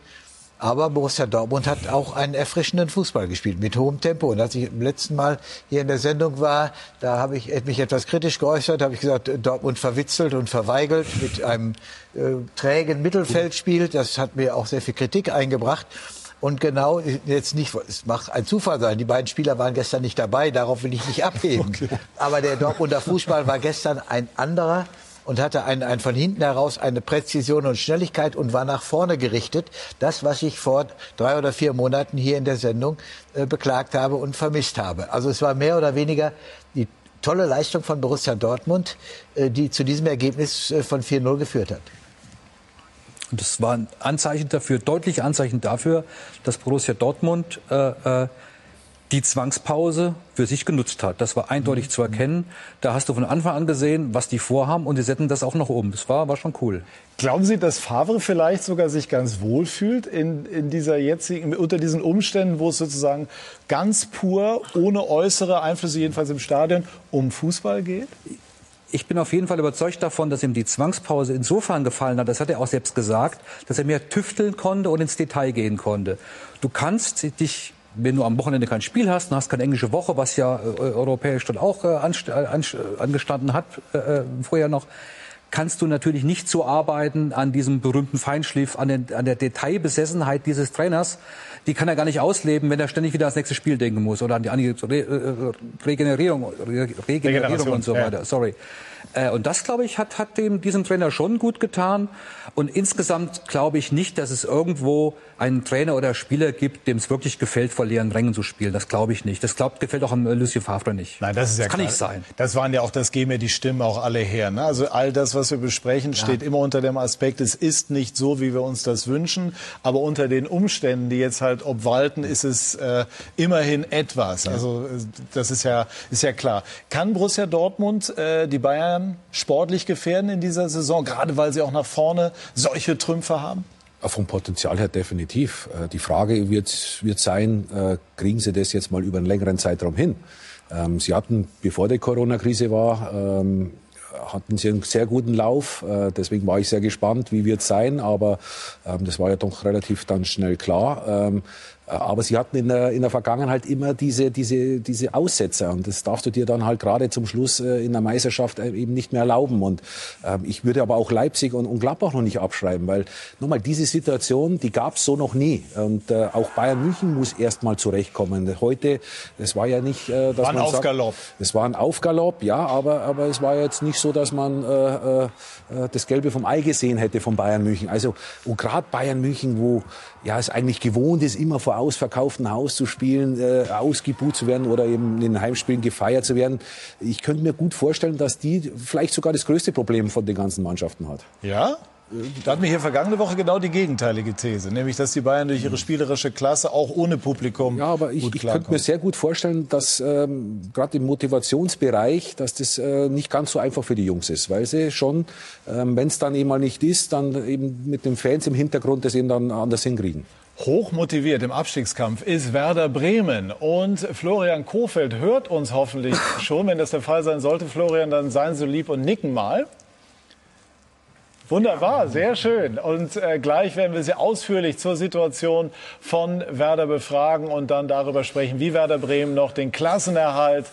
Aber Borussia Dortmund hat auch einen erfrischenden Fußball gespielt mit hohem Tempo. Und als ich im letzten Mal hier in der Sendung war, da habe ich mich etwas kritisch geäußert, habe ich gesagt, Dortmund verwitzelt und verweigelt mit einem äh, trägen Mittelfeldspiel. Das hat mir auch sehr viel Kritik eingebracht. Und genau, jetzt nicht, es macht ein Zufall sein, die beiden Spieler waren gestern nicht dabei, darauf will ich nicht abheben. Okay. Aber der Dortmunder Fußball war gestern ein anderer und hatte ein, ein von hinten heraus eine Präzision und Schnelligkeit und war nach vorne gerichtet. Das, was ich vor drei oder vier Monaten hier in der Sendung äh, beklagt habe und vermisst habe. Also es war mehr oder weniger die tolle Leistung von Borussia Dortmund, äh, die zu diesem Ergebnis äh, von 4-0 geführt hat. Und das war ein Anzeichen dafür, deutliche Anzeichen dafür, dass Borussia Dortmund äh, äh die Zwangspause für sich genutzt hat. Das war eindeutig zu erkennen. Da hast du von Anfang an gesehen, was die vorhaben und die setzen das auch noch um. Das war, war schon cool. Glauben Sie, dass Favre vielleicht sogar sich ganz wohl fühlt in, in dieser jetzigen, unter diesen Umständen, wo es sozusagen ganz pur, ohne äußere Einflüsse, jedenfalls im Stadion, um Fußball geht? ich bin auf jeden Fall überzeugt davon, dass ihm die Zwangspause insofern gefallen hat, das hat er auch selbst gesagt, dass er mehr tüfteln konnte und ins Detail gehen konnte. Du kannst dich wenn du am Wochenende kein Spiel hast und hast keine englische Woche, was ja äh, europäisch dann auch äh, äh angestanden hat, äh, äh, vorher noch, kannst du natürlich nicht so arbeiten an diesem berühmten Feinschliff, an, den, an der Detailbesessenheit dieses Trainers. Die kann er gar nicht ausleben, wenn er ständig wieder ans nächste Spiel denken muss oder an die, an die Re Regenerierung, Re Regenerierung und so weiter. Ja. Sorry. Äh, und das, glaube ich, hat, hat dem, diesem Trainer schon gut getan. Und insgesamt glaube ich nicht, dass es irgendwo einen Trainer oder Spieler gibt, dem es wirklich gefällt, vor leeren Rängen zu spielen. Das glaube ich nicht. Das glaubt, gefällt auch am Lucien Favre nicht. Nein, das ist ja das kann klar. nicht sein. Das waren ja auch, das geben ja die Stimmen auch alle her. Ne? Also all das, was wir besprechen, ja. steht immer unter dem Aspekt, es ist nicht so, wie wir uns das wünschen. Aber unter den Umständen, die jetzt halt obwalten, ist es äh, immerhin etwas. Also äh, das ist ja, ist ja klar. Kann Borussia Dortmund äh, die Bayern sportlich gefährden in dieser Saison, gerade weil sie auch nach vorne solche Trümpfe haben? Vom Potenzial her definitiv. Äh, die Frage wird, wird sein, äh, kriegen Sie das jetzt mal über einen längeren Zeitraum hin? Ähm, sie hatten, bevor die Corona-Krise war, ähm, hatten sie einen sehr guten Lauf. Äh, deswegen war ich sehr gespannt, wie wird es sein. Aber ähm, das war ja doch relativ dann schnell klar. Aber sie hatten in der, in der Vergangenheit immer diese, diese, diese Aussetzer und das darfst du dir dann halt gerade zum Schluss äh, in der Meisterschaft äh, eben nicht mehr erlauben. Und ähm, ich würde aber auch Leipzig und, und Gladbach noch nicht abschreiben, weil nochmal diese Situation, die gab es so noch nie. Und äh, auch Bayern München muss erst mal zurechtkommen. Heute, das war ja nicht, äh, dass war ein man Aufgalopp. Sagt, es war ein Aufgalopp, ja, aber, aber es war jetzt nicht so, dass man äh, äh, das Gelbe vom Ei gesehen hätte von Bayern München. Also und gerade Bayern München, wo ja es eigentlich gewohnt ist, immer vor ausverkauftem Haus zu spielen, äh, ausgebucht zu werden oder eben in den Heimspielen gefeiert zu werden. Ich könnte mir gut vorstellen, dass die vielleicht sogar das größte Problem von den ganzen Mannschaften hat. Ja? Da hatten wir hier vergangene Woche genau die gegenteilige These, nämlich dass die Bayern durch ihre spielerische Klasse auch ohne Publikum ja, aber ich, gut ich könnte mir sehr gut vorstellen, dass ähm, gerade im Motivationsbereich, dass das äh, nicht ganz so einfach für die Jungs ist, weil sie schon, ähm, wenn es dann eben mal nicht ist, dann eben mit den Fans im Hintergrund das eben dann anders hinkriegen. Hoch motiviert im Abstiegskampf ist Werder Bremen. Und Florian Kofeld hört uns hoffentlich schon. Wenn das der Fall sein sollte, Florian, dann seien Sie lieb und nicken mal. Wunderbar, sehr schön. Und äh, gleich werden wir Sie ausführlich zur Situation von Werder befragen und dann darüber sprechen, wie Werder Bremen noch den Klassenerhalt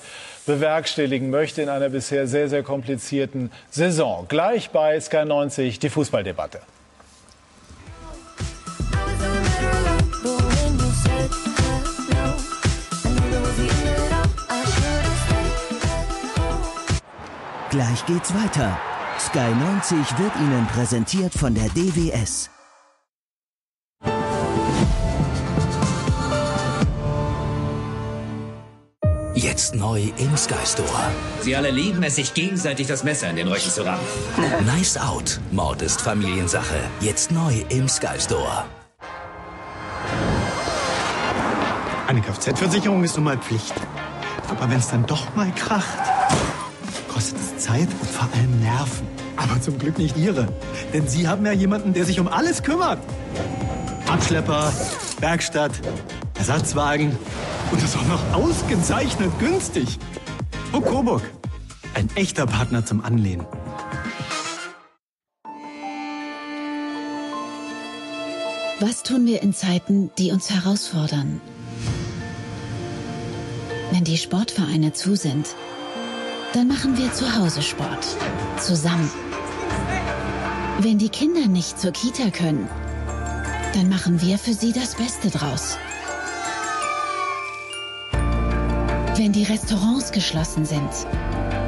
bewerkstelligen möchte in einer bisher sehr, sehr komplizierten Saison. Gleich bei Sky 90 die Fußballdebatte. Gleich geht's weiter. Sky 90 wird Ihnen präsentiert von der DWS. Jetzt neu im Sky Store. Sie alle lieben es, sich gegenseitig das Messer in den Rücken zu rammen. Nice Out. Mord ist Familiensache. Jetzt neu im Sky Store. Eine Kfz-Versicherung ist nun mal Pflicht. Aber wenn es dann doch mal kracht, kostet es Zeit und vor allem Nerven. Aber zum Glück nicht Ihre. Denn Sie haben ja jemanden, der sich um alles kümmert. Abschlepper, Werkstatt, Ersatzwagen und das auch noch ausgezeichnet günstig. Und Coburg, ein echter Partner zum Anlehnen. Was tun wir in Zeiten, die uns herausfordern? Wenn die Sportvereine zu sind, dann machen wir zu Hause Sport. Zusammen. Wenn die Kinder nicht zur Kita können, dann machen wir für sie das Beste draus. Wenn die Restaurants geschlossen sind,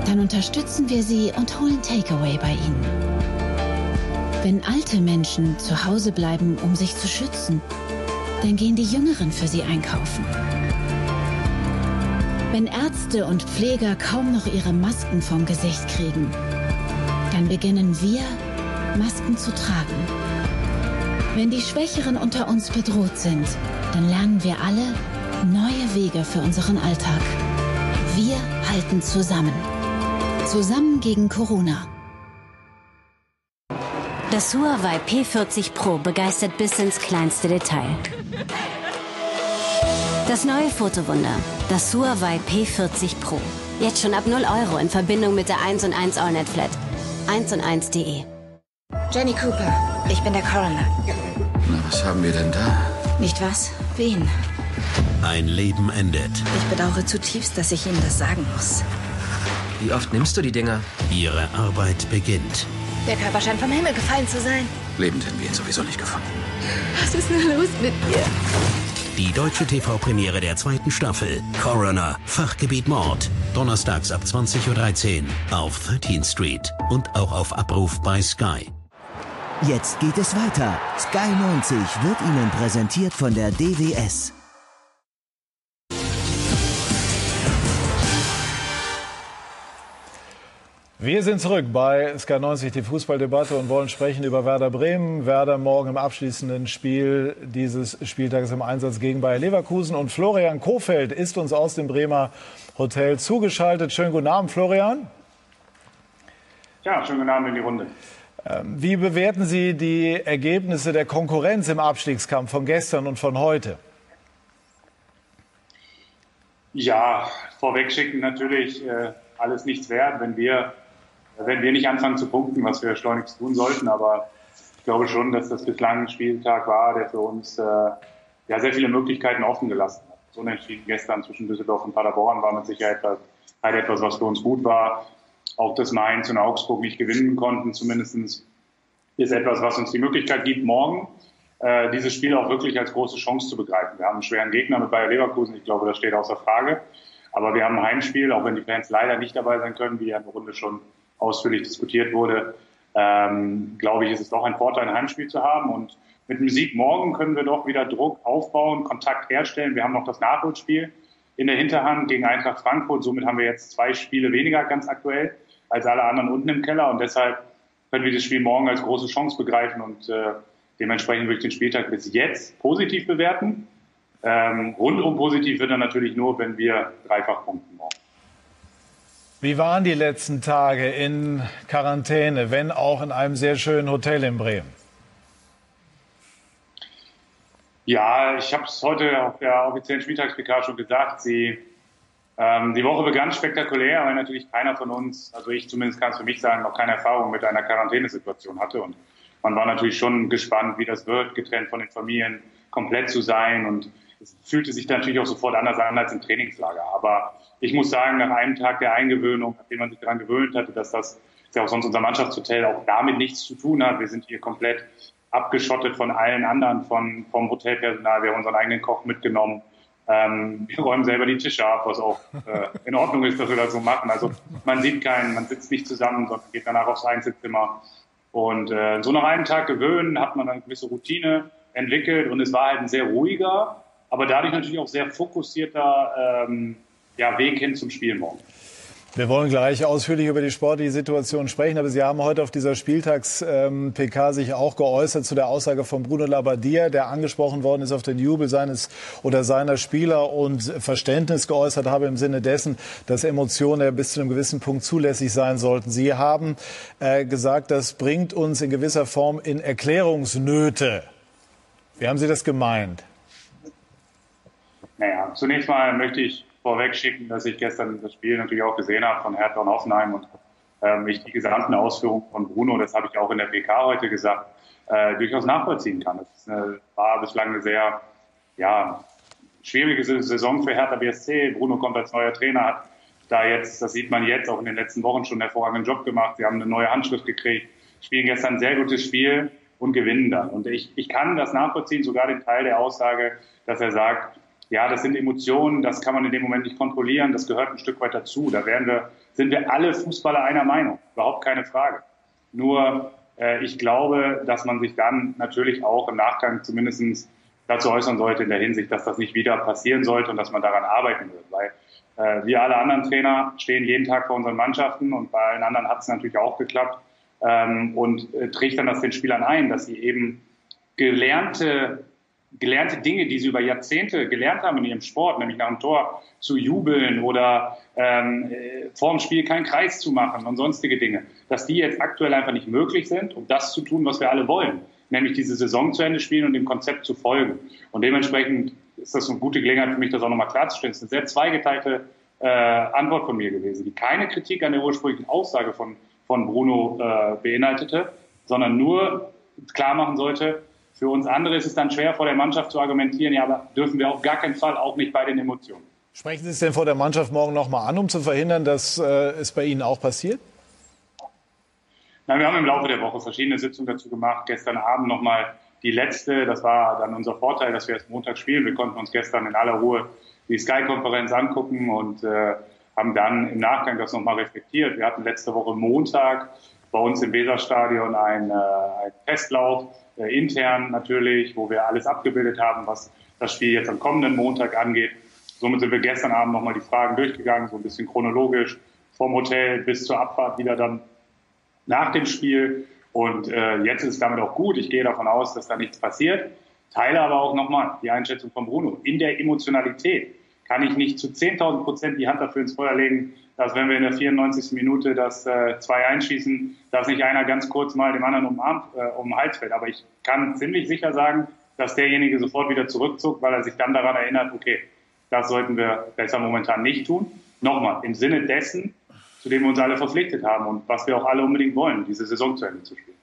dann unterstützen wir sie und holen Takeaway bei ihnen. Wenn alte Menschen zu Hause bleiben, um sich zu schützen, dann gehen die Jüngeren für sie einkaufen. Wenn Ärzte und Pfleger kaum noch ihre Masken vom Gesicht kriegen, dann beginnen wir, Masken zu tragen. Wenn die Schwächeren unter uns bedroht sind, dann lernen wir alle neue Wege für unseren Alltag. Wir halten zusammen. Zusammen gegen Corona. Das Huawei P40 Pro begeistert bis ins kleinste Detail. Das neue Fotowunder, das Huawei P40 Pro. Jetzt schon ab 0 Euro in Verbindung mit der 1 und 1 AllNet Flat. 1 und 1.de. Jenny Cooper, ich bin der Coroner. Na, was haben wir denn da? Nicht was? Wen? Ein Leben endet. Ich bedauere zutiefst, dass ich Ihnen das sagen muss. Wie oft nimmst du die Dinger? Ihre Arbeit beginnt. Der Körper scheint vom Himmel gefallen zu sein. Lebend hätten wir ihn sowieso nicht gefunden. Was ist nur los mit dir? Die deutsche TV-Premiere der zweiten Staffel. Coroner, Fachgebiet Mord. Donnerstags ab 20.13 Uhr auf 13th Street und auch auf Abruf bei Sky. Jetzt geht es weiter. Sky 90 wird Ihnen präsentiert von der DWS. Wir sind zurück bei Sky 90, die Fußballdebatte und wollen sprechen über Werder Bremen. Werder morgen im abschließenden Spiel dieses Spieltages im Einsatz gegen Bayer Leverkusen. Und Florian Kofeld ist uns aus dem Bremer Hotel zugeschaltet. Schönen guten Abend, Florian. Ja, schönen guten Abend in die Runde. Ähm, wie bewerten Sie die Ergebnisse der Konkurrenz im Abstiegskampf von gestern und von heute? Ja, vorwegschicken natürlich äh, alles nichts wert, wenn wir wenn wir nicht anfangen zu punkten, was wir schleunigst tun sollten. Aber ich glaube schon, dass das bislang ein Spieltag war, der für uns äh, ja sehr viele Möglichkeiten offen gelassen hat. So unentschieden gestern zwischen Düsseldorf und Paderborn war mit Sicherheit halt etwas, was für uns gut war. Auch dass Mainz und Augsburg nicht gewinnen konnten, zumindest ist etwas, was uns die Möglichkeit gibt, morgen äh, dieses Spiel auch wirklich als große Chance zu begreifen. Wir haben einen schweren Gegner mit Bayer Leverkusen, ich glaube, das steht außer Frage. Aber wir haben ein Heimspiel, auch wenn die Fans leider nicht dabei sein können, wie ja in der Runde schon ausführlich diskutiert wurde. Ähm, glaube ich, ist es doch ein Vorteil, ein Heimspiel zu haben. Und mit dem Sieg morgen können wir doch wieder Druck aufbauen, Kontakt herstellen. Wir haben noch das Nachholspiel in der Hinterhand gegen Eintracht Frankfurt. Somit haben wir jetzt zwei Spiele weniger ganz aktuell als alle anderen unten im Keller. Und deshalb können wir das Spiel morgen als große Chance begreifen. Und äh, dementsprechend würde ich den Spieltag bis jetzt positiv bewerten. Ähm, rundum positiv wird er natürlich nur, wenn wir dreifach punkten morgen. Wie waren die letzten Tage in Quarantäne, wenn auch in einem sehr schönen Hotel in Bremen? Ja, ich habe es heute auf der offiziellen Spieltags-PK schon gesagt. Sie, ähm, die Woche begann spektakulär, weil natürlich keiner von uns, also ich zumindest kann es für mich sagen, noch keine Erfahrung mit einer Quarantänesituation hatte. Und man war natürlich schon gespannt, wie das wird, getrennt von den Familien, komplett zu sein. Und es fühlte sich natürlich auch sofort anders an als im Trainingslager. Aber ich muss sagen, nach einem Tag der Eingewöhnung, nachdem man sich daran gewöhnt hatte, dass das ja auch sonst unser Mannschaftshotel auch damit nichts zu tun hat. Wir sind hier komplett abgeschottet von allen anderen, von, vom Hotelpersonal. Wir haben unseren eigenen Koch mitgenommen. Ähm, wir räumen selber die Tische ab, was auch äh, in Ordnung ist, dass wir das so machen. Also man sieht keinen, man sitzt nicht zusammen, sondern geht danach aufs Einzelzimmer. Und äh, so nach einem Tag gewöhnen hat man eine gewisse Routine entwickelt und es war halt ein sehr ruhiger, aber dadurch natürlich auch sehr fokussierter ähm, ja, Weg hin zum Spiel morgen. Wir wollen gleich ausführlich über die sportliche Situation sprechen, aber Sie haben heute auf dieser Spieltags-PK ähm, sich auch geäußert zu der Aussage von Bruno Labbadia, der angesprochen worden ist auf den Jubel seines oder seiner Spieler und Verständnis geäußert habe im Sinne dessen, dass Emotionen ja bis zu einem gewissen Punkt zulässig sein sollten. Sie haben äh, gesagt, das bringt uns in gewisser Form in Erklärungsnöte. Wie haben Sie das gemeint? Naja, zunächst mal möchte ich vorweg schicken, dass ich gestern das Spiel natürlich auch gesehen habe von Hertha und Hoffenheim und ähm, ich die gesamten Ausführungen von Bruno, das habe ich auch in der PK heute gesagt, äh, durchaus nachvollziehen kann. Es war bislang eine sehr ja, schwierige Saison für Hertha BSC. Bruno kommt als neuer Trainer, hat da jetzt, das sieht man jetzt auch in den letzten Wochen schon einen hervorragenden Job gemacht. Sie haben eine neue Handschrift gekriegt, spielen gestern ein sehr gutes Spiel und gewinnen dann. Und ich, ich kann das nachvollziehen, sogar den Teil der Aussage, dass er sagt, ja, das sind Emotionen, das kann man in dem Moment nicht kontrollieren, das gehört ein Stück weit dazu. Da werden wir, sind wir alle Fußballer einer Meinung, überhaupt keine Frage. Nur äh, ich glaube, dass man sich dann natürlich auch im Nachgang zumindest dazu äußern sollte in der Hinsicht, dass das nicht wieder passieren sollte und dass man daran arbeiten wird. Weil äh, wir alle anderen Trainer stehen jeden Tag vor unseren Mannschaften und bei allen anderen hat es natürlich auch geklappt ähm, und äh, trägt dann das den Spielern ein, dass sie eben gelernte gelernte Dinge, die sie über Jahrzehnte gelernt haben in ihrem Sport, nämlich nach dem Tor zu jubeln oder ähm, äh, vor dem Spiel keinen Kreis zu machen und sonstige Dinge, dass die jetzt aktuell einfach nicht möglich sind, um das zu tun, was wir alle wollen, nämlich diese Saison zu Ende spielen und dem Konzept zu folgen. Und dementsprechend ist das eine gute Gelegenheit für mich, das auch nochmal klarzustellen. Es ist eine sehr zweigeteilte äh, Antwort von mir gewesen, die keine Kritik an der ursprünglichen Aussage von, von Bruno äh, beinhaltete, sondern nur klar machen sollte, für uns andere ist es dann schwer, vor der Mannschaft zu argumentieren, ja, aber dürfen wir auf gar keinen Fall, auch nicht bei den Emotionen. Sprechen Sie es denn vor der Mannschaft morgen noch mal an, um zu verhindern, dass äh, es bei Ihnen auch passiert? Na, wir haben im Laufe der Woche verschiedene Sitzungen dazu gemacht. Gestern Abend noch mal die letzte. Das war dann unser Vorteil, dass wir erst Montag spielen. Wir konnten uns gestern in aller Ruhe die Sky-Konferenz angucken und äh, haben dann im Nachgang das noch mal reflektiert. Wir hatten letzte Woche Montag bei uns im Weserstadion einen, äh, einen Testlauf äh, intern natürlich, wo wir alles abgebildet haben, was das Spiel jetzt am kommenden Montag angeht. Somit sind wir gestern Abend nochmal die Fragen durchgegangen, so ein bisschen chronologisch vom Hotel bis zur Abfahrt wieder dann nach dem Spiel. Und äh, jetzt ist es damit auch gut. Ich gehe davon aus, dass da nichts passiert. Teile aber auch nochmal die Einschätzung von Bruno. In der Emotionalität kann ich nicht zu 10.000 Prozent die Hand dafür ins Feuer legen, dass wenn wir in der 94. Minute das äh, 2 einschießen, dass nicht einer ganz kurz mal dem anderen um, äh, um den Hals fällt. Aber ich kann ziemlich sicher sagen, dass derjenige sofort wieder zurückzog, weil er sich dann daran erinnert, okay, das sollten wir besser momentan nicht tun. Nochmal, im Sinne dessen, zu dem wir uns alle verpflichtet haben und was wir auch alle unbedingt wollen, diese Saison zu Ende zu spielen.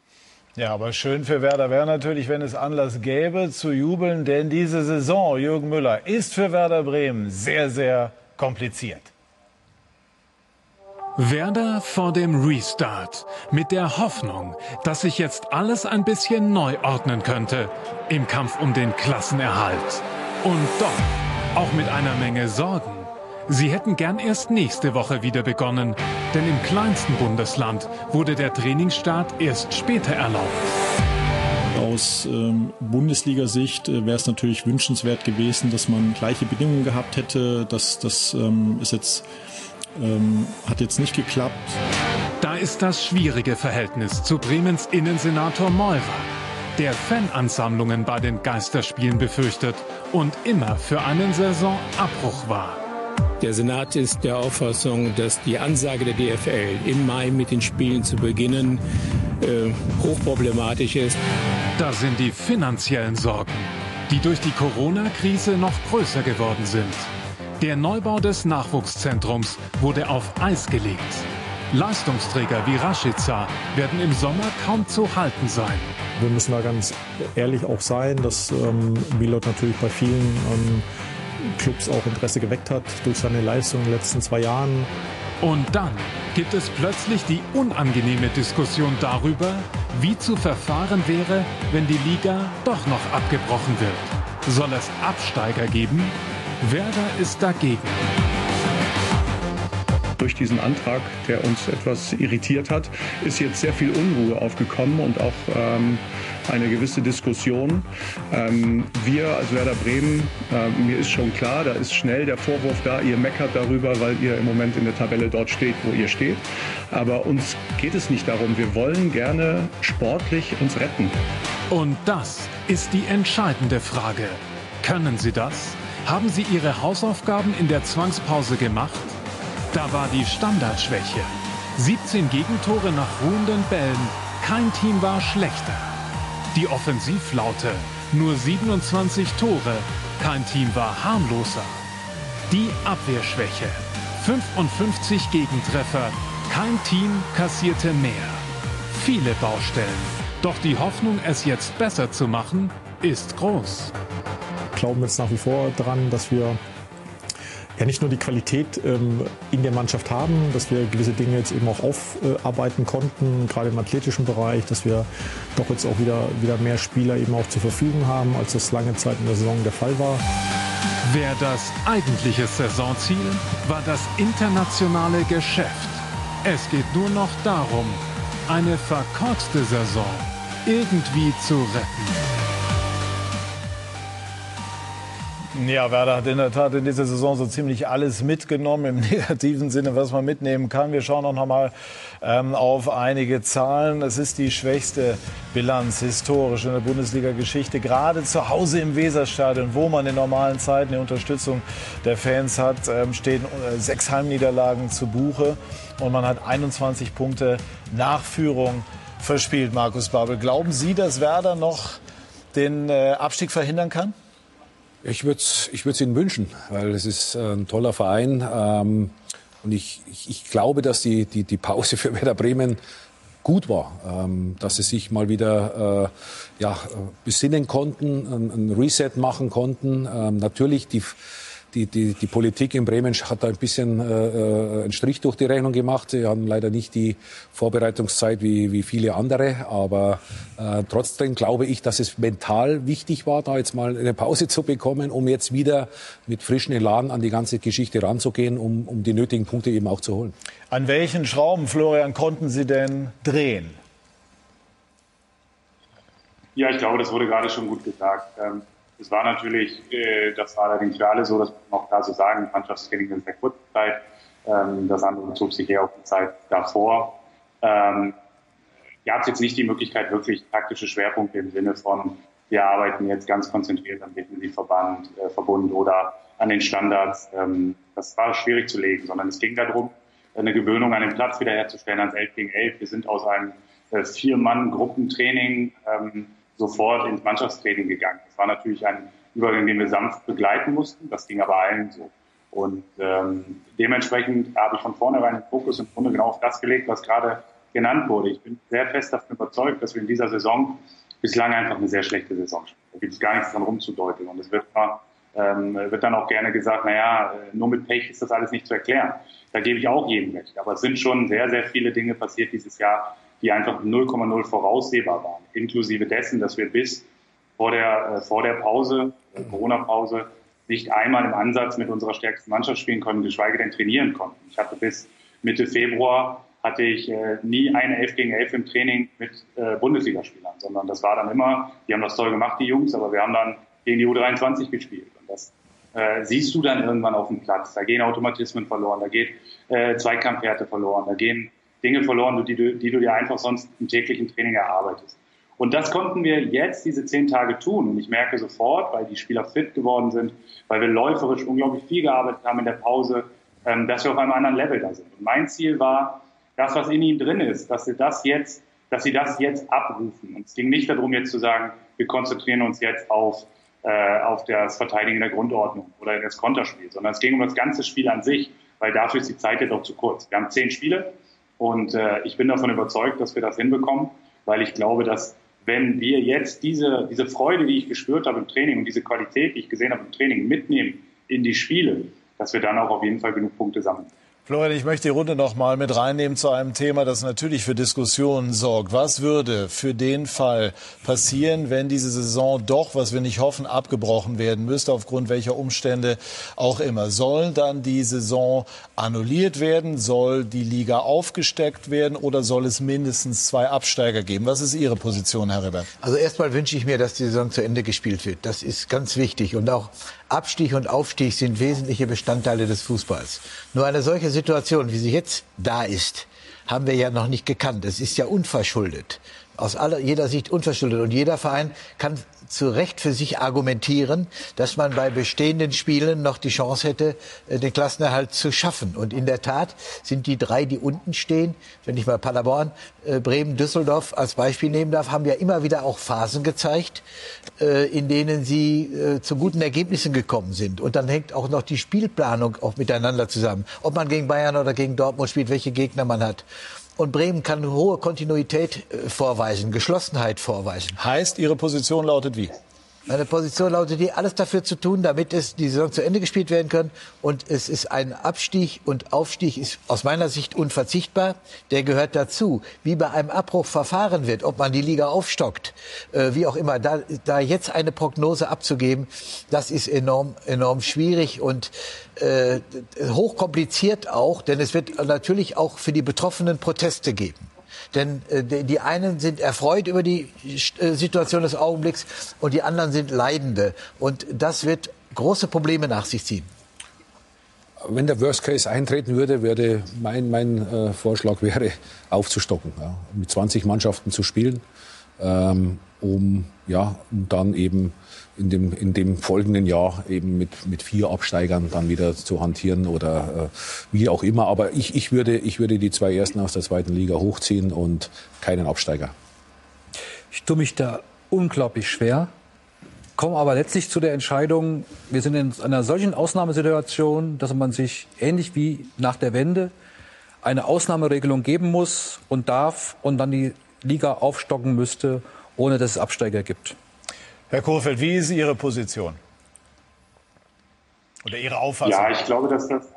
Ja, aber schön für Werder wäre natürlich, wenn es Anlass gäbe zu jubeln, denn diese Saison, Jürgen Müller, ist für Werder Bremen sehr, sehr kompliziert. Werder vor dem Restart mit der Hoffnung, dass sich jetzt alles ein bisschen neu ordnen könnte im Kampf um den Klassenerhalt. Und doch auch mit einer Menge Sorgen. Sie hätten gern erst nächste Woche wieder begonnen, denn im kleinsten Bundesland wurde der Trainingsstart erst später erlaubt. Aus ähm, Bundesliga-Sicht äh, wäre es natürlich wünschenswert gewesen, dass man gleiche Bedingungen gehabt hätte. Das, das ähm, ist jetzt, ähm, hat jetzt nicht geklappt. Da ist das schwierige Verhältnis zu Bremens Innensenator Meurer, der Fanansammlungen bei den Geisterspielen befürchtet und immer für einen Saisonabbruch war. Der Senat ist der Auffassung, dass die Ansage der DFL im Mai mit den Spielen zu beginnen äh, hochproblematisch ist. Da sind die finanziellen Sorgen, die durch die Corona-Krise noch größer geworden sind. Der Neubau des Nachwuchszentrums wurde auf Eis gelegt. Leistungsträger wie Rashica werden im Sommer kaum zu halten sein. Wir müssen da ganz ehrlich auch sein, dass ähm, Milot natürlich bei vielen ähm, Clubs auch Interesse geweckt hat durch seine Leistung in den letzten zwei Jahren. Und dann gibt es plötzlich die unangenehme Diskussion darüber, wie zu verfahren wäre, wenn die Liga doch noch abgebrochen wird. Soll es Absteiger geben? Werder ist dagegen. Durch diesen Antrag, der uns etwas irritiert hat, ist jetzt sehr viel Unruhe aufgekommen und auch ähm, eine gewisse Diskussion. Ähm, wir als Werder Bremen, äh, mir ist schon klar, da ist schnell der Vorwurf da, ihr meckert darüber, weil ihr im Moment in der Tabelle dort steht, wo ihr steht. Aber uns geht es nicht darum. Wir wollen gerne sportlich uns retten. Und das ist die entscheidende Frage. Können Sie das? Haben Sie Ihre Hausaufgaben in der Zwangspause gemacht? Da war die Standardschwäche. 17 Gegentore nach ruhenden Bällen. Kein Team war schlechter. Die Offensivlaute. Nur 27 Tore. Kein Team war harmloser. Die Abwehrschwäche. 55 Gegentreffer. Kein Team kassierte mehr. Viele Baustellen. Doch die Hoffnung, es jetzt besser zu machen, ist groß. Glauben jetzt nach wie vor daran, dass wir ja nicht nur die Qualität ähm, in der Mannschaft haben, dass wir gewisse Dinge jetzt eben auch aufarbeiten konnten, gerade im athletischen Bereich, dass wir doch jetzt auch wieder, wieder mehr Spieler eben auch zur Verfügung haben, als das lange Zeit in der Saison der Fall war. Wer das eigentliche Saisonziel war das internationale Geschäft. Es geht nur noch darum, eine verkorkste Saison irgendwie zu retten. Ja, Werder hat in der Tat in dieser Saison so ziemlich alles mitgenommen, im negativen Sinne, was man mitnehmen kann. Wir schauen auch noch mal ähm, auf einige Zahlen. Es ist die schwächste Bilanz historisch in der Bundesliga-Geschichte, gerade zu Hause im Weserstadion, wo man in normalen Zeiten die Unterstützung der Fans hat, ähm, stehen äh, sechs Heimniederlagen zu Buche und man hat 21 Punkte Nachführung verspielt, Markus Babel. Glauben Sie, dass Werder noch den äh, Abstieg verhindern kann? Ich würde es ich Ihnen wünschen, weil es ist ein toller Verein. Ähm, und ich, ich, ich, glaube, dass die, die, die Pause für Werder Bremen gut war, ähm, dass sie sich mal wieder äh, ja, besinnen konnten, ein, ein Reset machen konnten. Ähm, natürlich die die, die, die Politik in Bremen hat da ein bisschen äh, äh, einen Strich durch die Rechnung gemacht. Sie haben leider nicht die Vorbereitungszeit wie, wie viele andere. Aber äh, trotzdem glaube ich, dass es mental wichtig war, da jetzt mal eine Pause zu bekommen, um jetzt wieder mit frischen Elan an die ganze Geschichte ranzugehen, um, um die nötigen Punkte eben auch zu holen. An welchen Schrauben, Florian, konnten Sie denn drehen? Ja, ich glaube, das wurde gerade schon gut gesagt. Ähm, es war natürlich, äh, das war allerdings für alle so, dass man auch klar so sagen, Mannschaftstraining in sehr kurzer Zeit. Ähm, das andere bezog sich eher auf die Zeit davor. Ähm, gab es jetzt nicht die Möglichkeit, wirklich taktische Schwerpunkte im Sinne von, wir arbeiten jetzt ganz konzentriert am Defensivverband, äh, Verbund oder an den Standards. Ähm, das war schwierig zu legen, sondern es ging darum, eine Gewöhnung an den Platz wiederherzustellen als 11 gegen 11. Wir sind aus einem äh, Vier-Mann-Gruppentraining ähm, sofort ins Mannschaftstraining gegangen. Das war natürlich ein Übergang, den wir sanft begleiten mussten. Das ging aber allen so. Und ähm, dementsprechend habe ich von vornherein den Fokus im Grunde genau auf das gelegt, was gerade genannt wurde. Ich bin sehr fest davon überzeugt, dass wir in dieser Saison bislang einfach eine sehr schlechte Saison spielen. Da gibt es gar nichts dran rumzudeuten. Und es wird, ähm, wird dann auch gerne gesagt, naja, nur mit Pech ist das alles nicht zu erklären. Da gebe ich auch jedem recht. Aber es sind schon sehr, sehr viele Dinge passiert dieses Jahr, die einfach 0,0 voraussehbar waren. Inklusive dessen, dass wir bis vor der, äh, vor der Pause, äh, Corona-Pause, nicht einmal im Ansatz mit unserer stärksten Mannschaft spielen konnten, geschweige denn trainieren konnten. Ich hatte bis Mitte Februar hatte ich äh, nie eine 11 gegen 11 im Training mit äh, Bundesligaspielern, sondern das war dann immer, die haben das toll gemacht, die Jungs, aber wir haben dann gegen die U23 gespielt. Und das äh, siehst du dann irgendwann auf dem Platz. Da gehen Automatismen verloren, da geht äh, Zweikampfwerte verloren, da gehen Dinge verloren, die du, die du dir einfach sonst im täglichen Training erarbeitest. Und das konnten wir jetzt diese zehn Tage tun. Und ich merke sofort, weil die Spieler fit geworden sind, weil wir läuferisch unglaublich viel gearbeitet haben in der Pause, ähm, dass wir auf einem anderen Level da sind. Und mein Ziel war, das, was in ihnen drin ist, dass sie das jetzt, dass sie das jetzt abrufen. Und es ging nicht darum, jetzt zu sagen, wir konzentrieren uns jetzt auf, äh, auf das Verteidigen der Grundordnung oder das Konterspiel, sondern es ging um das ganze Spiel an sich, weil dafür ist die Zeit jetzt auch zu kurz. Wir haben zehn Spiele und äh, ich bin davon überzeugt, dass wir das hinbekommen, weil ich glaube, dass wenn wir jetzt diese, diese Freude, die ich gespürt habe im Training und diese Qualität, die ich gesehen habe im Training, mitnehmen in die Spiele, dass wir dann auch auf jeden Fall genug Punkte sammeln. Florian, ich möchte die Runde noch mal mit reinnehmen zu einem Thema, das natürlich für Diskussionen sorgt. Was würde für den Fall passieren, wenn diese Saison doch, was wir nicht hoffen, abgebrochen werden müsste, aufgrund welcher Umstände auch immer? Soll dann die Saison annulliert werden? Soll die Liga aufgesteckt werden? Oder soll es mindestens zwei Absteiger geben? Was ist Ihre Position, Herr Rebert? Also erstmal wünsche ich mir, dass die Saison zu Ende gespielt wird. Das ist ganz wichtig. Und auch Abstieg und Aufstieg sind wesentliche Bestandteile des Fußballs. Nur eine solche Situation, wie sie jetzt da ist, haben wir ja noch nicht gekannt. Es ist ja unverschuldet. Aus aller, jeder Sicht unverschuldet. Und jeder Verein kann zu Recht für sich argumentieren, dass man bei bestehenden Spielen noch die Chance hätte, äh, den Klassenerhalt zu schaffen. Und in der Tat sind die drei, die unten stehen, wenn ich mal Paderborn, äh, Bremen, Düsseldorf als Beispiel nehmen darf, haben ja immer wieder auch Phasen gezeigt, äh, in denen sie zu guten Ergebnissen gekommen sind. Und dann hängt auch noch die Spielplanung auch miteinander zusammen. Ob man gegen Bayern oder gegen Dortmund spielt, welche Gegner man hat. Und Bremen kann hohe Kontinuität äh, vorweisen, Geschlossenheit vorweisen. Heißt, Ihre Position lautet wie? Meine Position lautet die, alles dafür zu tun, damit es die Saison zu Ende gespielt werden kann. Und es ist ein Abstieg und Aufstieg ist aus meiner Sicht unverzichtbar. Der gehört dazu. Wie bei einem Abbruch verfahren wird, ob man die Liga aufstockt, äh, wie auch immer, da, da jetzt eine Prognose abzugeben, das ist enorm, enorm schwierig und äh, hochkompliziert auch, denn es wird natürlich auch für die Betroffenen Proteste geben. Denn äh, die einen sind erfreut über die äh, Situation des Augenblicks und die anderen sind Leidende. Und das wird große Probleme nach sich ziehen. Wenn der Worst Case eintreten würde, würde mein, mein äh, Vorschlag wäre, aufzustocken, ja, mit 20 Mannschaften zu spielen, ähm, um, ja, um dann eben in dem, in dem folgenden Jahr eben mit, mit vier Absteigern dann wieder zu hantieren oder äh, wie auch immer. Aber ich, ich, würde, ich würde die zwei Ersten aus der zweiten Liga hochziehen und keinen Absteiger. Ich tue mich da unglaublich schwer, komme aber letztlich zu der Entscheidung, wir sind in einer solchen Ausnahmesituation, dass man sich ähnlich wie nach der Wende eine Ausnahmeregelung geben muss und darf und dann die Liga aufstocken müsste, ohne dass es Absteiger gibt. Herr Kohfeldt, wie ist Ihre Position? Oder Ihre Auffassung? Ja, ich glaube, dass das.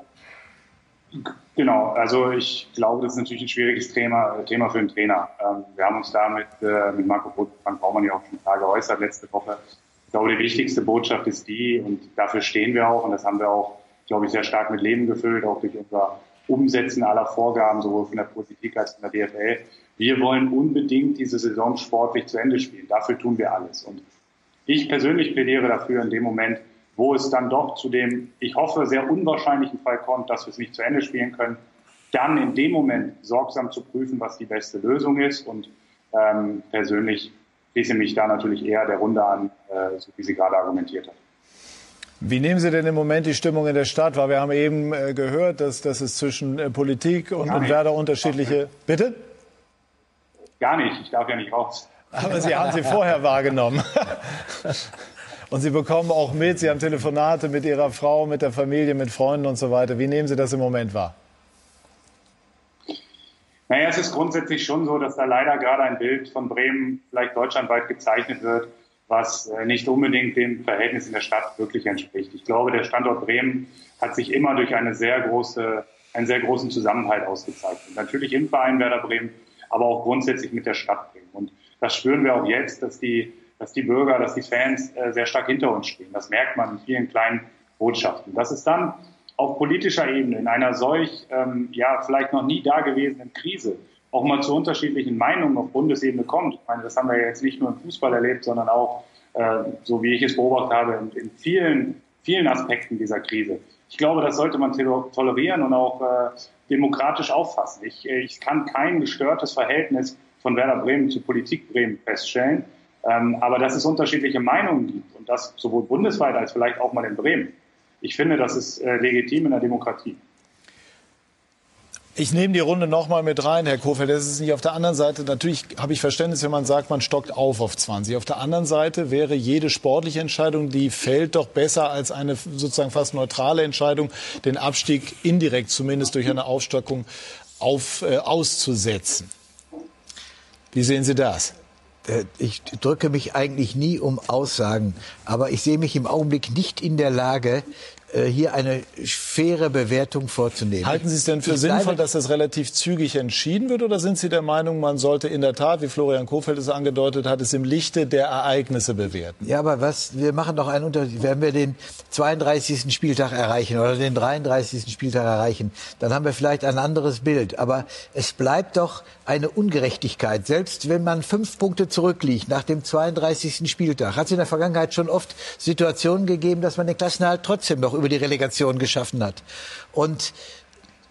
Genau, also ich glaube, das ist natürlich ein schwieriges Thema, Thema für einen Trainer. Ähm, wir haben uns da mit, äh, mit Marco Brot, Frank Baumann ja auch schon klar geäußert letzte Woche. Ich glaube, die wichtigste Botschaft ist die, und dafür stehen wir auch, und das haben wir auch, glaube ich, sehr stark mit Leben gefüllt, auch durch unser Umsetzen aller Vorgaben, sowohl von der Politik als auch von der DFL. Wir wollen unbedingt diese Saison sportlich zu Ende spielen. Dafür tun wir alles. Und ich persönlich plädiere dafür in dem Moment, wo es dann doch zu dem, ich hoffe, sehr unwahrscheinlichen Fall kommt, dass wir es nicht zu Ende spielen können, dann in dem Moment sorgsam zu prüfen, was die beste Lösung ist. Und ähm, persönlich schließe mich da natürlich eher der Runde an, äh, so wie sie gerade argumentiert hat. Wie nehmen Sie denn im Moment die Stimmung in der Stadt? Weil wir haben eben äh, gehört, dass, dass es zwischen äh, Politik und, und Werder unterschiedliche. Bitte? Gar nicht. Ich darf ja nicht raus. Aber Sie haben sie vorher wahrgenommen. Und Sie bekommen auch mit, Sie haben Telefonate mit Ihrer Frau, mit der Familie, mit Freunden und so weiter. Wie nehmen Sie das im Moment wahr? Naja, es ist grundsätzlich schon so, dass da leider gerade ein Bild von Bremen vielleicht deutschlandweit gezeichnet wird, was äh, nicht unbedingt dem Verhältnis in der Stadt wirklich entspricht. Ich glaube, der Standort Bremen hat sich immer durch eine sehr große, einen sehr großen Zusammenhalt ausgezeichnet. Natürlich im Verein Werder Bremen, aber auch grundsätzlich mit der Stadt Bremen. Das spüren wir auch jetzt, dass die, dass die Bürger, dass die Fans äh, sehr stark hinter uns stehen. Das merkt man in vielen kleinen Botschaften. Das ist dann auf politischer Ebene in einer solch, ähm, ja, vielleicht noch nie dagewesenen Krise auch mal zu unterschiedlichen Meinungen auf Bundesebene kommt. Ich meine, das haben wir jetzt nicht nur im Fußball erlebt, sondern auch, äh, so wie ich es beobachtet habe, in, in, vielen, vielen Aspekten dieser Krise. Ich glaube, das sollte man tolerieren und auch äh, demokratisch auffassen. Ich, ich kann kein gestörtes Verhältnis von Werder Bremen zu Politik Bremen feststellen. Ähm, aber dass es unterschiedliche Meinungen gibt und das sowohl bundesweit als vielleicht auch mal in Bremen. Ich finde, das ist äh, legitim in der Demokratie. Ich nehme die Runde noch mal mit rein, Herr Kofeld. Das ist nicht auf der anderen Seite. Natürlich habe ich Verständnis, wenn man sagt, man stockt auf auf 20. Auf der anderen Seite wäre jede sportliche Entscheidung, die fällt doch besser als eine sozusagen fast neutrale Entscheidung, den Abstieg indirekt zumindest durch eine Aufstockung auf, äh, auszusetzen. Wie sehen Sie das? Äh, ich drücke mich eigentlich nie um Aussagen, aber ich sehe mich im Augenblick nicht in der Lage, hier eine faire Bewertung vorzunehmen. Halten Sie es denn für ich sinnvoll, dass das relativ zügig entschieden wird? Oder sind Sie der Meinung, man sollte in der Tat, wie Florian Kofeld es angedeutet hat, es im Lichte der Ereignisse bewerten? Ja, aber was, wir machen doch einen Unterschied. Wenn wir den 32. Spieltag erreichen oder den 33. Spieltag erreichen, dann haben wir vielleicht ein anderes Bild. Aber es bleibt doch eine Ungerechtigkeit. Selbst wenn man fünf Punkte zurückliegt nach dem 32. Spieltag, hat es in der Vergangenheit schon oft Situationen gegeben, dass man den Klassenhalt trotzdem noch über die Relegation geschaffen hat. Und